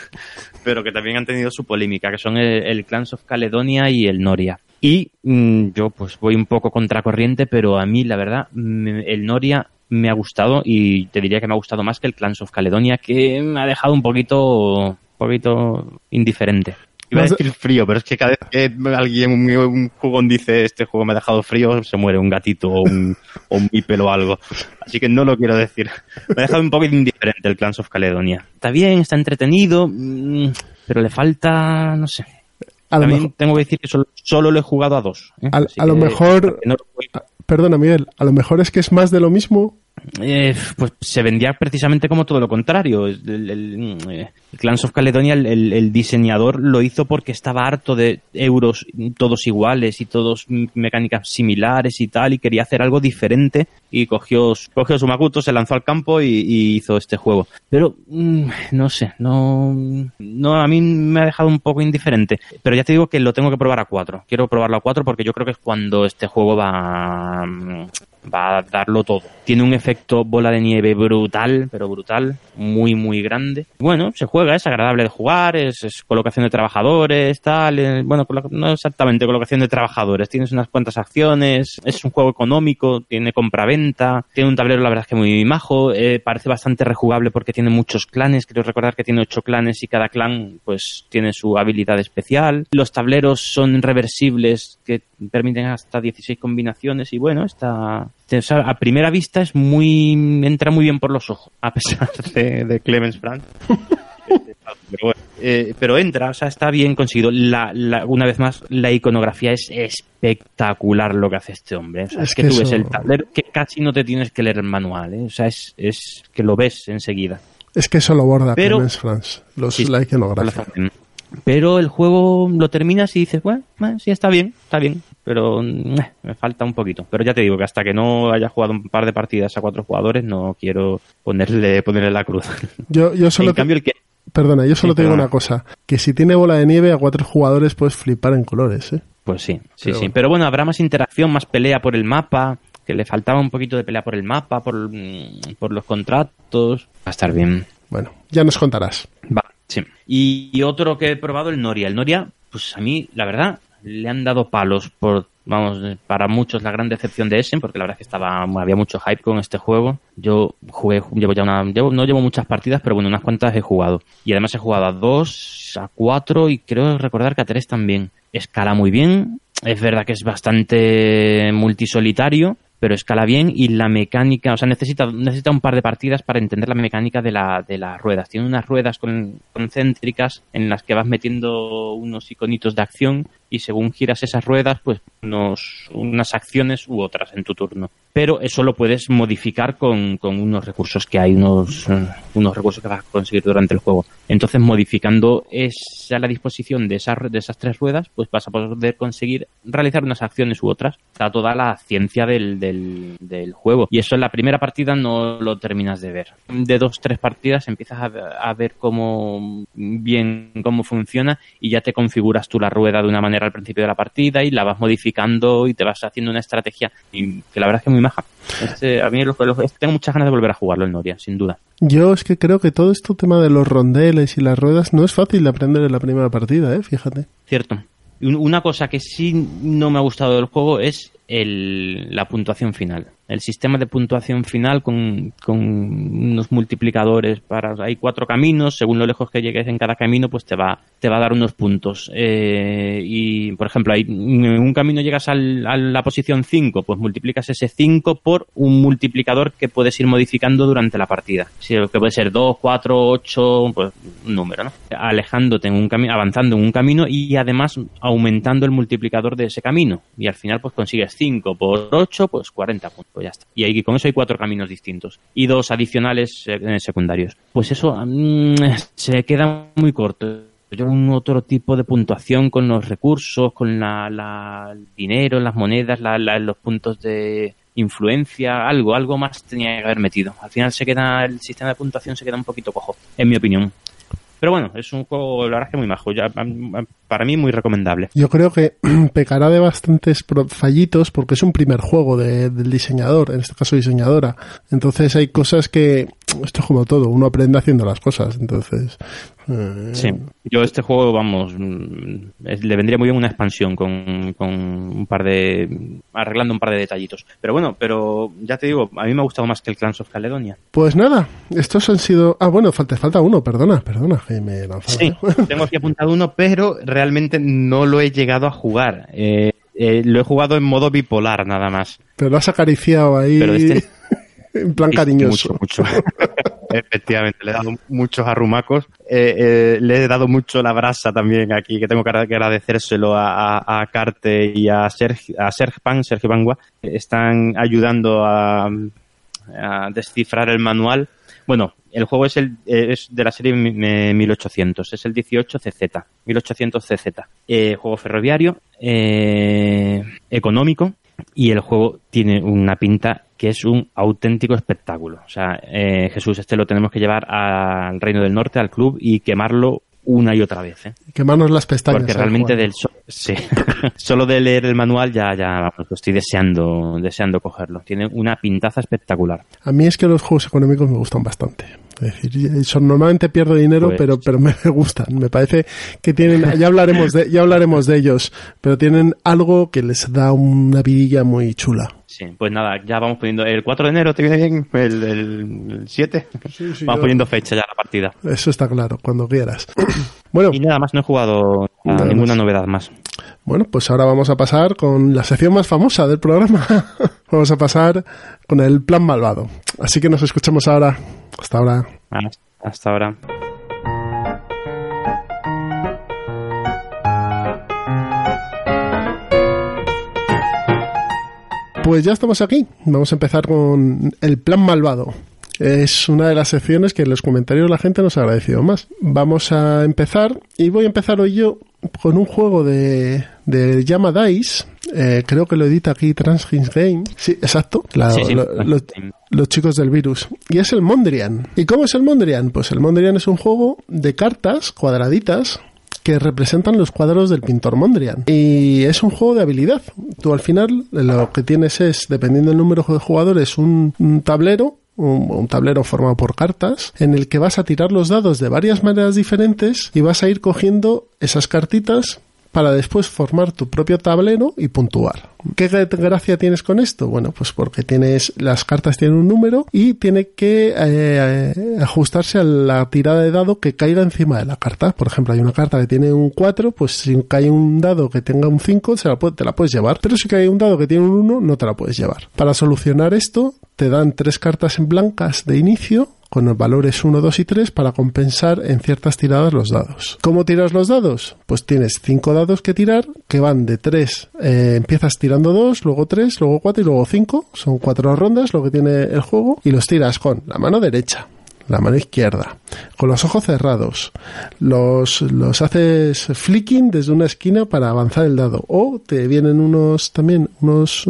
pero que también han tenido su polémica, que son el, Clans of Caledonia y el Noria. Y mm, yo pues voy un poco contracorriente, pero a mí la verdad el Noria me ha gustado y te diría que me ha gustado más que el Clans of Caledonia, que me ha dejado un poquito, poquito indiferente. Iba a decir frío, pero es que cada vez que alguien, un, un jugón dice este juego me ha dejado frío, se muere un gatito o un, o un bípel o algo. Así que no lo quiero decir. Me ha dejado un poco indiferente el Clans of Caledonia. Está bien, está entretenido, mm, pero le falta, no sé. A También mejor, tengo que decir que solo, solo lo he jugado a dos. ¿eh? a, lo mejor, no lo perdona Miguel, a lo mejor es que es más de lo mismo. Eh, pues se vendía precisamente como todo lo contrario. El, el- el Clans of Caledonia, el, diseñador lo hizo porque estaba harto de euros todos iguales y todos mm, mecánicas similares y tal, y quería hacer algo diferente y cogió, cogió su Makuto, se lanzó al campo y, y hizo este juego. Pero mm, no sé, no, no, a mí me ha dejado un poco indiferente. Pero ya te digo que lo tengo que probar a 4. Quiero probarlo a 4 porque yo creo que es cuando este juego va, mm, va a darlo todo. Tiene un efecto bola de nieve brutal, pero brutal, muy, muy grande. Bueno, se juega, es agradable de jugar, es, es colocación de trabajadores, tal. eh, bueno, no exactamente colocación de trabajadores, tienes unas cuantas acciones, es un juego económico, tiene compra-venta, tiene un tablero, la verdad es que muy majo, eh, parece bastante rejugable porque tiene muchos clanes, creo recordar que tiene ocho clanes y cada clan pues tiene su habilidad especial. Los tableros son reversibles que permiten hasta 16 combinaciones y bueno, está o sea, a primera vista es muy entra muy bien por los ojos, a pesar de, de Clemens Frank. Pero, bueno, eh, pero entra, o sea, está bien conseguido. La, la- una vez más, la iconografía es espectacular lo que hace este hombre. O sea, Es es, que, que tú ves el tablero que casi no te tienes que leer el manual, ¿eh? o sea, es, es que lo ves enseguida. Es que eso lo borda Pero- Clemens Franz, los Sí, la iconografía. Pero el juego lo terminas y dices, bueno, eh, sí, está bien, está bien, pero mm, eh, me falta un poquito. Pero ya te digo que hasta que no haya jugado un par de partidas a cuatro jugadores, no quiero ponerle, ponerle la cruz. Yo, yo solo en te- cambio, el que, Perdona, yo solo Sí, te digo una cosa, que si tiene bola de nieve a cuatro jugadores puedes flipar en colores, ¿eh? Pues sí, sí, Pero sí. bueno. Pero bueno, habrá más interacción, más pelea por el mapa, que le faltaba un poquito de pelea por el mapa, por, mm, por los contratos. Va a estar bien. Bueno, ya nos contarás. Va, sí. Y, y otro que he probado, el Noria. El Noria, pues a mí, la verdad, le han dado palos por, vamos, para muchos la gran decepción de Essen, porque la verdad es que estaba, había mucho hype con este juego. Yo jugué, llevo ya una, no llevo muchas partidas, pero bueno, unas cuantas he jugado. Y además he jugado a dos, a cuatro y creo recordar que a tres también. Escala muy bien, es verdad que es bastante multisolitario, pero escala bien y la mecánica, o sea, necesita, necesita un par de partidas para entender la mecánica de, la, de las ruedas. Tiene unas ruedas con- concéntricas en las que vas metiendo unos iconitos de acción y según giras esas ruedas, pues unos, unas acciones u otras en tu turno. Pero eso lo puedes modificar con, con unos recursos que hay, unos, eh, unos recursos que vas a conseguir durante el juego. Entonces, modificando esa la disposición de esas, de esas tres ruedas, pues vas a poder conseguir realizar unas acciones u otras. Está toda la ciencia del, del, juego. Y eso en la primera partida no lo terminas de ver. De dos, tres partidas empiezas a, a ver cómo bien cómo funciona y ya te configuras tú la rueda de una manera al principio de la partida y la vas modificando y te vas haciendo una estrategia y que la verdad es que es muy maja. Este, a mí los, los, tengo muchas ganas de volver a jugarlo el Noria, sin duda. Yo es que creo que todo este tema de los rondeles y las ruedas no es fácil de aprender en la primera partida, ¿eh? Fíjate. Cierto. Una cosa que sí no me ha gustado del juego es el, la puntuación final. El sistema de puntuación final con, unos multiplicadores para hay cuatro caminos, según lo lejos que llegues en cada camino, pues te va, te va a dar unos puntos. Eh, y por ejemplo, hay, un camino llegas al, a la posición 5, pues multiplicas ese 5 por un multiplicador que puedes ir modificando durante la partida. Sí, que puede ser 2, 4, 8, pues un número, ¿no? Alejándote en un camino, avanzando en un camino y además aumentando el multiplicador de ese camino. Y al final pues consigues 5 por 8, pues 40 puntos, ya está. Y ahí con eso hay cuatro caminos distintos y dos adicionales eh, secundarios. Pues eso mmm, se queda muy corto. Yo un otro tipo de puntuación con los recursos, con la, la el dinero, las monedas, los puntos de influencia, algo, algo más tenía que haber metido. Al final se queda, el sistema de puntuación se queda un poquito cojo, en mi opinión. Pero bueno, es un juego, la verdad que muy majo. Ya, para mí, muy recomendable. Yo creo que pecará de bastantes fallitos porque es un primer juego de, del diseñador, en este caso diseñadora. Entonces hay cosas que, esto es como todo, uno aprende haciendo las cosas. Entonces. Eh... Sí, yo este juego, vamos, le vendría muy bien una expansión con, con un par de. arreglando un par de detallitos. Pero bueno, pero ya te digo, a mí me ha gustado más que el Clans of Caledonia. Pues nada, estos han sido. Ah, bueno, falta, falta uno, perdona, perdona, que me lanzaba. Sí, tengo aquí apuntado uno, pero realmente no lo he llegado a jugar. Eh, eh, lo he jugado en modo bipolar, nada más. Pero lo has acariciado ahí. Pero este... en plan cariñoso. Mucho, mucho. Efectivamente, le he dado muchos arrumacos. Eh, eh, le he dado mucho la brasa también aquí, que tengo que agradecérselo a, a, a Carte y a Sergio, a Sergio Pan, Sergio Bangua. Están ayudando a, a descifrar el manual. Bueno, el juego es, el, es de la serie 1800, es el 18CZ, 1800CZ. Eh, juego ferroviario, eh, económico, y el juego tiene una pinta que es un auténtico espectáculo. O sea, eh, Jesús, este lo tenemos que llevar al Reino del Norte, al club, y quemarlo una y otra vez. ¿eh? Quemarnos las pestañas. Porque realmente del so sí. solo de leer el manual ya, ya estoy deseando, deseando cogerlo. Tiene una pintaza espectacular. A mí es que los juegos económicos me gustan bastante. Es decir, son, normalmente pierdo dinero, pues... pero, pero me gustan. Me parece que tienen, ya hablaremos de, ya hablaremos de ellos, pero tienen algo que les da una vidilla muy chula. Sí, pues nada, ya vamos poniendo. ¿El 4 de enero te viene bien? ¿El, el 7? Sí, sí, vamos yo... poniendo fecha ya a la partida. Eso está claro, cuando quieras. bueno. Y nada más, no he jugado a ninguna más. novedad más. Bueno, pues ahora vamos a pasar con la sección más famosa del programa. vamos a pasar con el plan malvado. Así que nos escuchamos ahora. Hasta ahora. Hasta ahora. Pues ya estamos aquí. Vamos a empezar con el plan malvado. Es una de las secciones que en los comentarios la gente nos ha agradecido más. Vamos a empezar y voy a empezar hoy yo con un juego de, de Yama Dice. Eh, creo que lo edita aquí Transgins Game. Sí, exacto. La, sí, sí. Lo, lo, los chicos del virus. Y es el Mondrian. ¿Y cómo es el Mondrian? Pues el Mondrian es un juego de cartas cuadraditas que representan los cuadros del pintor Mondrian. Y es un juego de habilidad. Tú al final lo que tienes es, dependiendo del número de jugadores, un, un tablero un, un, tablero formado por cartas en el que vas a tirar los dados de varias maneras diferentes y vas a ir cogiendo esas cartitas para después formar tu propio tablero y puntuar. ¿Qué gracia tienes con esto? Bueno, pues porque tienes las cartas tienen un número y tiene que eh, ajustarse a la tirada de dado que caiga encima de la carta. Por ejemplo, hay una carta que tiene un 4, pues si cae un dado que tenga un 5, se la te la puedes llevar. Pero si cae un dado que tiene un 1, no te la puedes llevar. Para solucionar esto, te dan tres cartas en blancas de inicio con los valores 1, 2 y 3 para compensar en ciertas tiradas los dados. ¿Cómo tiras los dados? Pues tienes 5 dados que tirar que van de 3, eh, empiezas tirando 2, luego 3, luego 4 y luego 5. Son 4 rondas lo que tiene el juego y los tiras con la mano derecha, la mano izquierda, con los ojos cerrados, los, los haces flicking desde una esquina para avanzar el dado, o te vienen unos también unos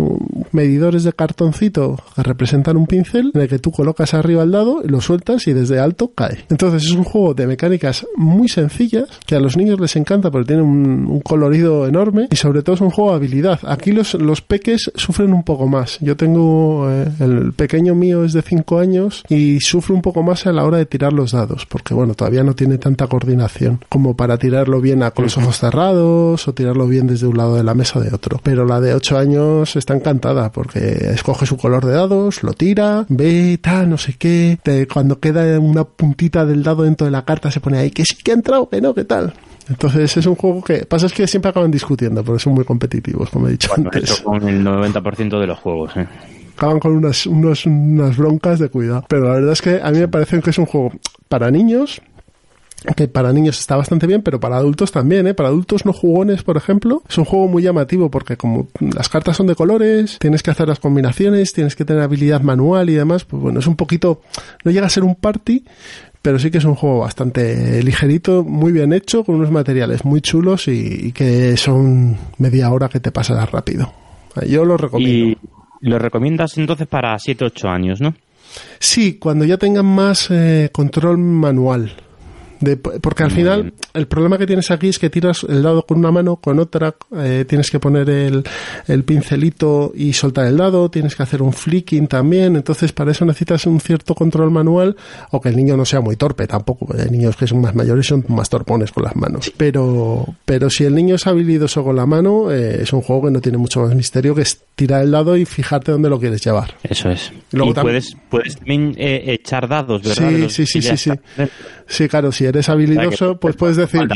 medidores de cartoncito que representan un pincel en el que tú colocas arriba el dado y lo sueltas y desde alto cae. Entonces es un juego de mecánicas muy sencillas que a los niños les encanta porque tiene un, colorido enorme y sobre todo es un juego de habilidad. Aquí los, los peques sufren un poco más. Yo tengo eh, el pequeño mío es de 5 años y sufre un poco más a la hora de tirar los dados porque bueno, todavía no tiene tanta coordinación como para tirarlo bien a, con los ojos cerrados o tirarlo bien desde un lado de la mesa o de otro. Pero la de 8 años está encantada porque escoge su color de dados, lo tira, ve, tal, no sé qué. cuando queda una puntita del dado dentro de la carta se pone ahí que sí que ha entrado, que no, que tal. Entonces es un juego que pasa es que siempre acaban discutiendo porque son muy competitivos, como he dicho antes. con el 90% de los juegos, ¿eh? Acaban con unas, unas broncas de cuidado. Pero la verdad es que a mí me parece que es un juego para niños, que para niños está bastante bien, pero para adultos también, ¿eh? Para adultos no jugones, por ejemplo, es un juego muy llamativo porque como las cartas son de colores, tienes que hacer las combinaciones, tienes que tener habilidad manual y demás, pues bueno, es un poquito, no llega a ser un party, pero sí que es un juego bastante ligerito, muy bien hecho, con unos materiales muy chulos y, que son media hora que te pasarás rápido. Yo lo recomiendo. Lo recomiendas entonces para 7-8 años, ¿no? Sí, cuando ya tengan más eh, control manual. Porque al final el problema que tienes aquí es que tiras el dado con una mano, con otra eh, tienes que poner el, el, pincelito y soltar el dado, tienes que hacer un flicking también, entonces para eso necesitas un cierto control manual o que el niño no sea muy torpe tampoco, hay niños que son más mayores son más torpones con las manos, pero, pero si el niño es habilidoso con la mano eh, es un juego que no tiene mucho más misterio que es tirar el dado y fijarte dónde lo quieres llevar. Eso es. y puedes, puedes también eh, echar dados, ¿verdad? Sí, sí, sí, sí, sí. Sí, claro, si eres habilidoso, pues puedes decir...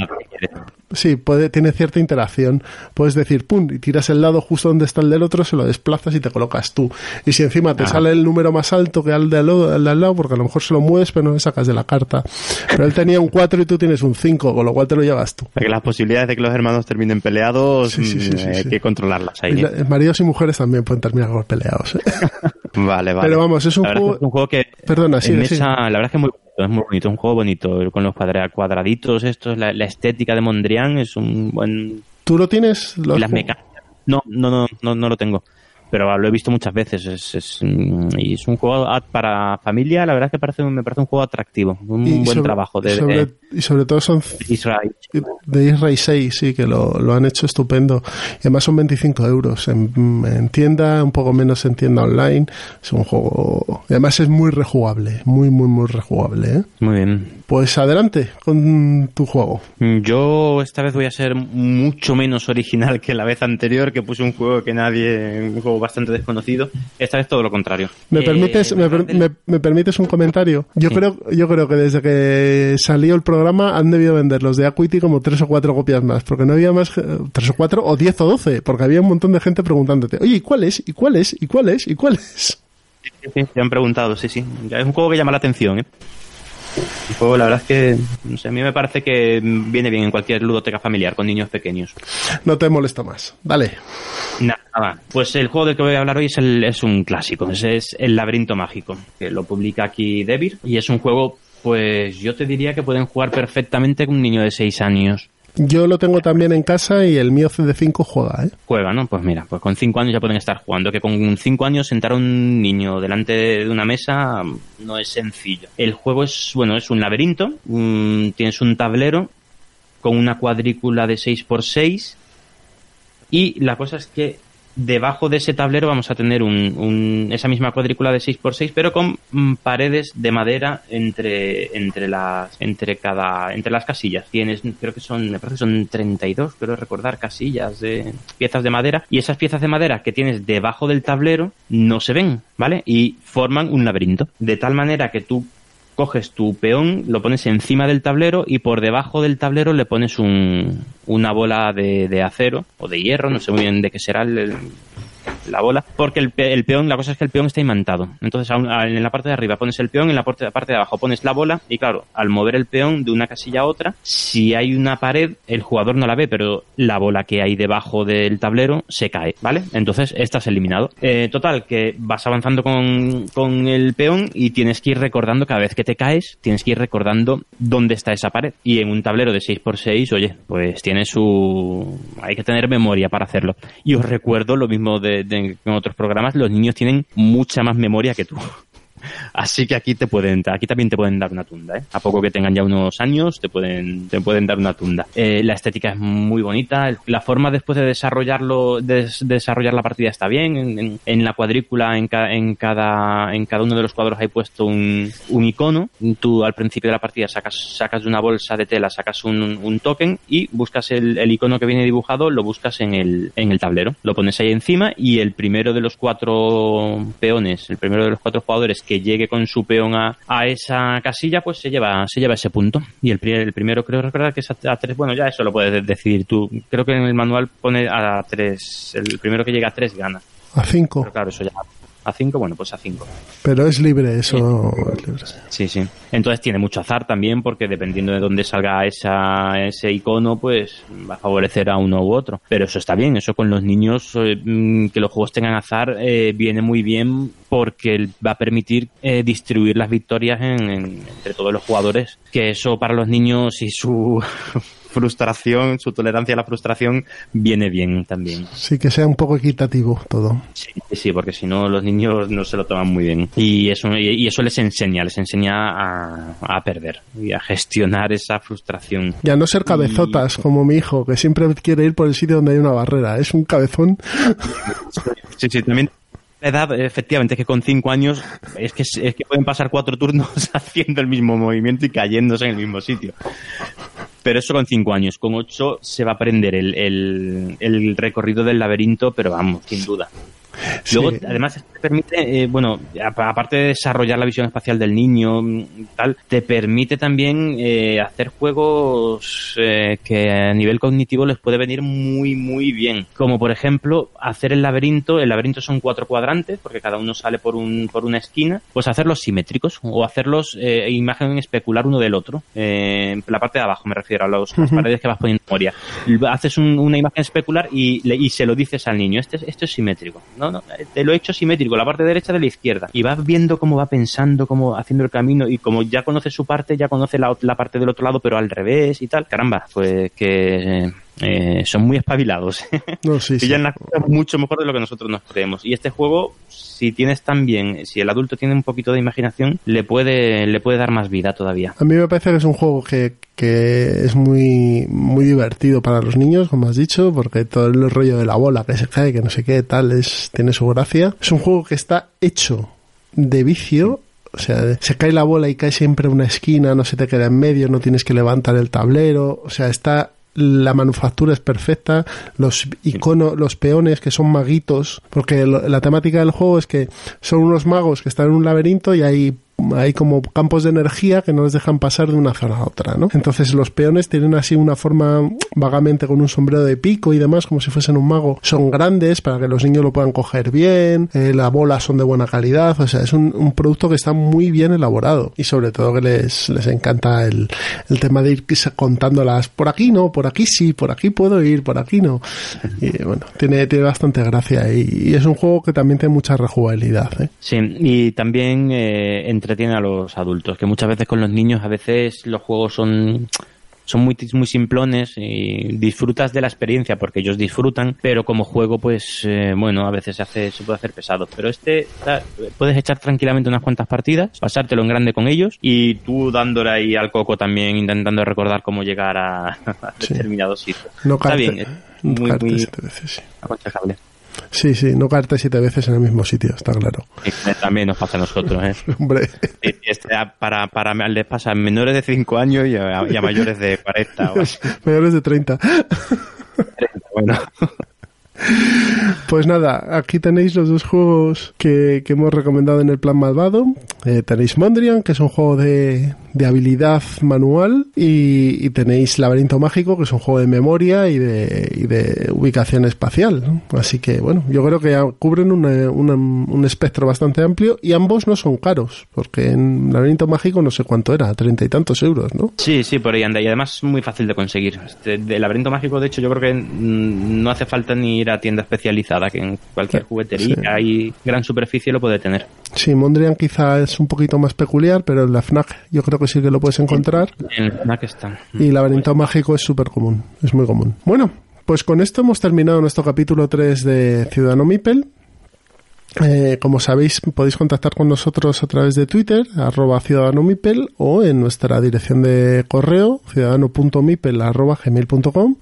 Sí, puede, tiene cierta interacción. Puedes decir, pum, y tiras el dado justo donde está el del otro, se lo desplazas y te colocas tú. Y si encima te sale el número más alto que al de al, al, lado, porque a lo mejor se lo mueves, pero no le sacas de la carta. Pero él tenía un 4 y tú tienes un 5, con lo cual te lo llevas tú. Porque las posibilidades de que los hermanos terminen peleados, mm, hay que controlarlas ahí. ¿eh? maridos y mujeres también pueden terminar peleados. ¿eh? vale, vale. Pero vamos, es un, juego... que... Perdona, sí, la verdad es que es muy es muy bonito, es un juego bonito, con los cuadraditos estos, la, la estética de Mondrian es un buen... ¿Tú lo tienes? las mecánicas. No, no, no, no, no lo tengo pero lo he visto muchas veces. Es, es, mm, y es un juego para familia, la verdad es que parece, me parece un juego atractivo, un buen trabajo. De, y sobre todo son Israel. de Israel 6, sí, que lo, lo, han hecho estupendo. Y además son 25 euros en, tienda, un poco menos en tienda online. Es un juego, y además es muy rejugable, muy, muy, muy rejugable. ¿eh? Muy bien. Pues adelante con tu juego. Yo esta vez voy a ser mucho menos original que la vez anterior, que puse un juego que nadie, un juego bastante desconocido. Esta vez todo lo contrario. ¿Me permites, eh, me, permites un comentario? Yo creo, yo creo que desde que salió el programa han debido vender los de Acuity como tres o cuatro copias más, porque no había más, tres o cuatro o diez o doce, porque había un montón de gente preguntándote, oye, ¿y cuál es? ¿Y cuál es? ¿Y cuál es? ¿Y cuál es? Sí, sí, se han preguntado, sí, sí. Es un juego que llama la atención, ¿eh? Un juego, la verdad es que no sé, a mí me parece que viene bien en cualquier ludoteca familiar con niños pequeños. No te molesta más. Dale. Nada, pues el juego del que voy a hablar hoy es, el, es un clásico, es, es El laberinto mágico, que lo publica aquí Devir y es un juego, pues yo te diría que pueden jugar perfectamente con un niño de 6 años. Yo lo tengo también en casa y el mío CD5 juega, ¿eh? Juega, ¿no? Pues mira, pues con 5 años ya pueden estar jugando. Que con 5 años sentar a un niño delante de una mesa no es sencillo. El juego es, bueno, es un laberinto. tienes un tablero con una cuadrícula de 6x6 y la cosa es que debajo de ese tablero vamos a tener un, esa misma cuadrícula de 6x6 pero con mm, paredes de madera entre entre las entre cada entre las casillas. Tienes creo que son me parece que son 32 creo recordar casillas de piezas de madera. Y esas piezas de madera que tienes debajo del tablero no se ven vale y forman un laberinto. De tal manera que tú coges tu peón, lo pones encima del tablero y por debajo del tablero le pones un, una bola de, acero o de hierro, no sé muy bien de qué será el, la bola, porque el, pe- el peón, la cosa es que el peón está imantado. Entonces, en la parte de arriba pones el peón, en la parte, la parte de abajo pones la bola, y claro, al mover el peón de una casilla a otra, si hay una pared, el jugador no la ve, pero la bola que hay debajo del tablero se cae, ¿vale? Entonces, estás eliminado. Eh, total, que vas avanzando con, con el peón y tienes que ir recordando cada vez que te caes, tienes que ir recordando dónde está esa pared. Y en un tablero de 6x6, oye, pues tiene su... hay que tener memoria para hacerlo. Y os recuerdo lo mismo de, de- en otros programas, los niños tienen mucha más memoria que tú. Así que aquí te pueden, aquí también te pueden dar una tunda, ¿eh? A poco que tengan ya unos años, te pueden, te pueden dar una tunda. Eh, la estética es muy bonita, la forma después de desarrollarlo, de, des- desarrollar la partida está bien. En, la cuadrícula, en, ca- en cada, en cada uno de los cuadros hay puesto un, un icono. Tú al principio de la partida sacas, sacas de una bolsa de tela, sacas un, un token y buscas el, el icono que viene dibujado, lo buscas en el, en el tablero. Lo pones ahí encima y el primero de los cuatro peones, el primero de los cuatro jugadores que llegue con su peón a, a esa casilla, pues se lleva, se lleva ese punto. Y el, el primero creo recordar que es a, a tres, bueno, ya eso lo puedes de- decidir tú. Creo que en el manual pone a tres, el primero que llega a tres gana. A 5. Pero claro, eso ya a cinco, bueno, pues a cinco. Pero es libre, eso es libre. Sí, sí. Entonces tiene mucho azar también porque dependiendo de dónde salga esa, ese icono, pues va a favorecer a uno u otro. Pero eso está bien, eso con los niños, eh, mm, que los juegos tengan azar, eh, viene muy bien porque va a permitir eh, distribuir las victorias en- en- entre todos los jugadores. Que eso para los niños y su frustración, su tolerancia a la frustración, viene bien también. Sí, que sea un poco equitativo todo. Sí, sí, porque si no los niños no se lo toman muy bien. Y eso, y eso les enseña, les enseña a, a perder y a gestionar esa frustración. Y a no ser cabezotas, como mi hijo, que siempre quiere ir por el sitio donde hay una barrera. Es un cabezón. Sí, sí, también la edad, efectivamente, es que con cinco años es que, es que pueden pasar cuatro turnos haciendo el mismo movimiento y cayéndose en el mismo sitio. Pero eso con cinco años. Con ocho se va a aprender el, el, el recorrido del laberinto, pero vamos, sin duda. Luego, además, permite, eh, bueno, aparte de desarrollar la visión espacial del niño, mm, tal, te permite también eh, hacer juegos eh, que a nivel cognitivo les puede venir muy, muy bien. Como por ejemplo, hacer el laberinto, el laberinto son cuatro cuadrantes, porque cada uno sale por, un, por una esquina, pues hacerlos simétricos o hacerlos imagen especular uno del otro. La parte de abajo me refiero a los, las paredes que vas poniendo en memoria. Haces un- una imagen especular y, y se lo dices al niño, este, es- esto es simétrico. No, no, te lo he hecho simétrico, la parte derecha de la izquierda. Y vas viendo cómo va pensando, cómo haciendo el camino y como ya conoce su parte, ya conoce la, parte del otro lado, pero al revés y tal. Caramba, pues que eh, son muy espabilados. No, sí, sí. Pillan las cosas mucho mejor de lo que nosotros nos creemos. Y este juego, si tienes también, si el adulto tiene un poquito de imaginación, le puede, le puede dar más vida todavía. A mí me parece que es un juego que, que es muy, muy divertido para los niños, como has dicho, porque todo el rollo de la bola que se cae, que no sé qué, tal, es, tiene su gracia. Es un juego que está hecho de vicio. O sea, se cae la bola y cae siempre una esquina, no se te queda en medio, no tienes que levantar el tablero. O sea, está la manufactura es perfecta, los iconos, los peones que son maguitos, porque lo- la temática del juego es que son unos magos que están en un laberinto y hay hay como campos de energía que no les dejan pasar de una zona a otra, ¿no? Entonces los peones tienen así una forma vagamente con un sombrero de pico y demás, como si fuesen un mago. Son grandes para que los niños lo puedan coger bien, eh, las bolas son de buena calidad, o sea, es un, producto que está muy bien elaborado y sobre todo que les, les encanta el, el tema de ir contándolas por aquí no, por aquí sí, por aquí puedo ir, por aquí no. Y bueno, tiene, tiene bastante gracia y, es un juego que también tiene mucha rejugabilidad, ¿eh? Sí, y también eh, entretiene a los adultos, que muchas veces con los niños a veces los juegos son son muy, muy simplones y disfrutas de la experiencia porque ellos disfrutan, pero como juego, pues eh, bueno, a veces se, hace, se puede hacer pesado. Pero este, puedes echar tranquilamente unas cuantas partidas, pasártelo en grande con ellos y tú dándole ahí al coco también, intentando recordar cómo llegar a, a Sí. determinados sitios. No Está bien, muy, muy aconsejable. Sí, sí, no caerte siete veces en el mismo sitio, está claro. También nos pasa a nosotros, ¿eh? Hombre, Sí, este, a- para, para, les pasa a menores de 5 años y a, y a mayores de 40 o así. mayores de 30. Bueno, Pues nada, aquí tenéis los dos juegos que, que hemos recomendado en el plan malvado. Eh, tenéis Mondrian, que es un juego de, de habilidad manual y, tenéis Laberinto Mágico, que es un juego de memoria y de, y de ubicación espacial. Así que, bueno, yo creo que cubren un espectro bastante amplio y ambos no son caros, porque en Laberinto Mágico no sé cuánto era, treinta y tantos euros, ¿no? Sí, sí, por ahí anda. Y además muy fácil de conseguir. Este, de Laberinto Mágico, de hecho, yo creo que mm, no hace falta ni ir a tienda especializada, que en cualquier juguetería y gran superficie lo puede tener. Sí, Mondrian quizá es un poquito más peculiar, pero en la FNAC yo creo que sí que lo puedes encontrar. En la FNAC está. Y Laberinto Mágico es súper común, es muy común. Bueno, pues con esto hemos terminado nuestro capítulo 3 de Ciudadano Mipel. Eh, como sabéis, podéis contactar con nosotros a través de Twitter, arroba ciudadanomipel, o en nuestra dirección de correo, ciudadano.mipel, arroba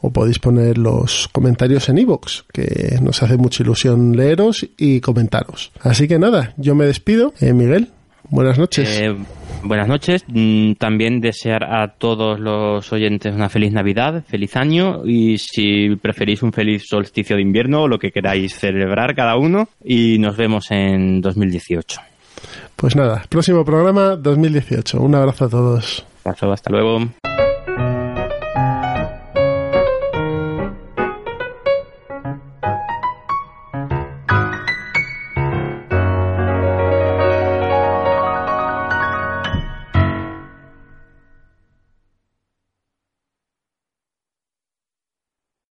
o podéis poner los comentarios en iVoox, que nos hace mucha ilusión leeros y comentaros. Así que nada, yo me despido. Eh, Miguel, buenas noches. Eh, buenas noches. Mm, también desear a todos los oyentes una feliz Navidad, feliz año y si preferís un feliz solsticio de invierno o lo que queráis celebrar cada uno y nos vemos en 2018. Pues nada, próximo programa 2018. Un abrazo a todos. hasta luego.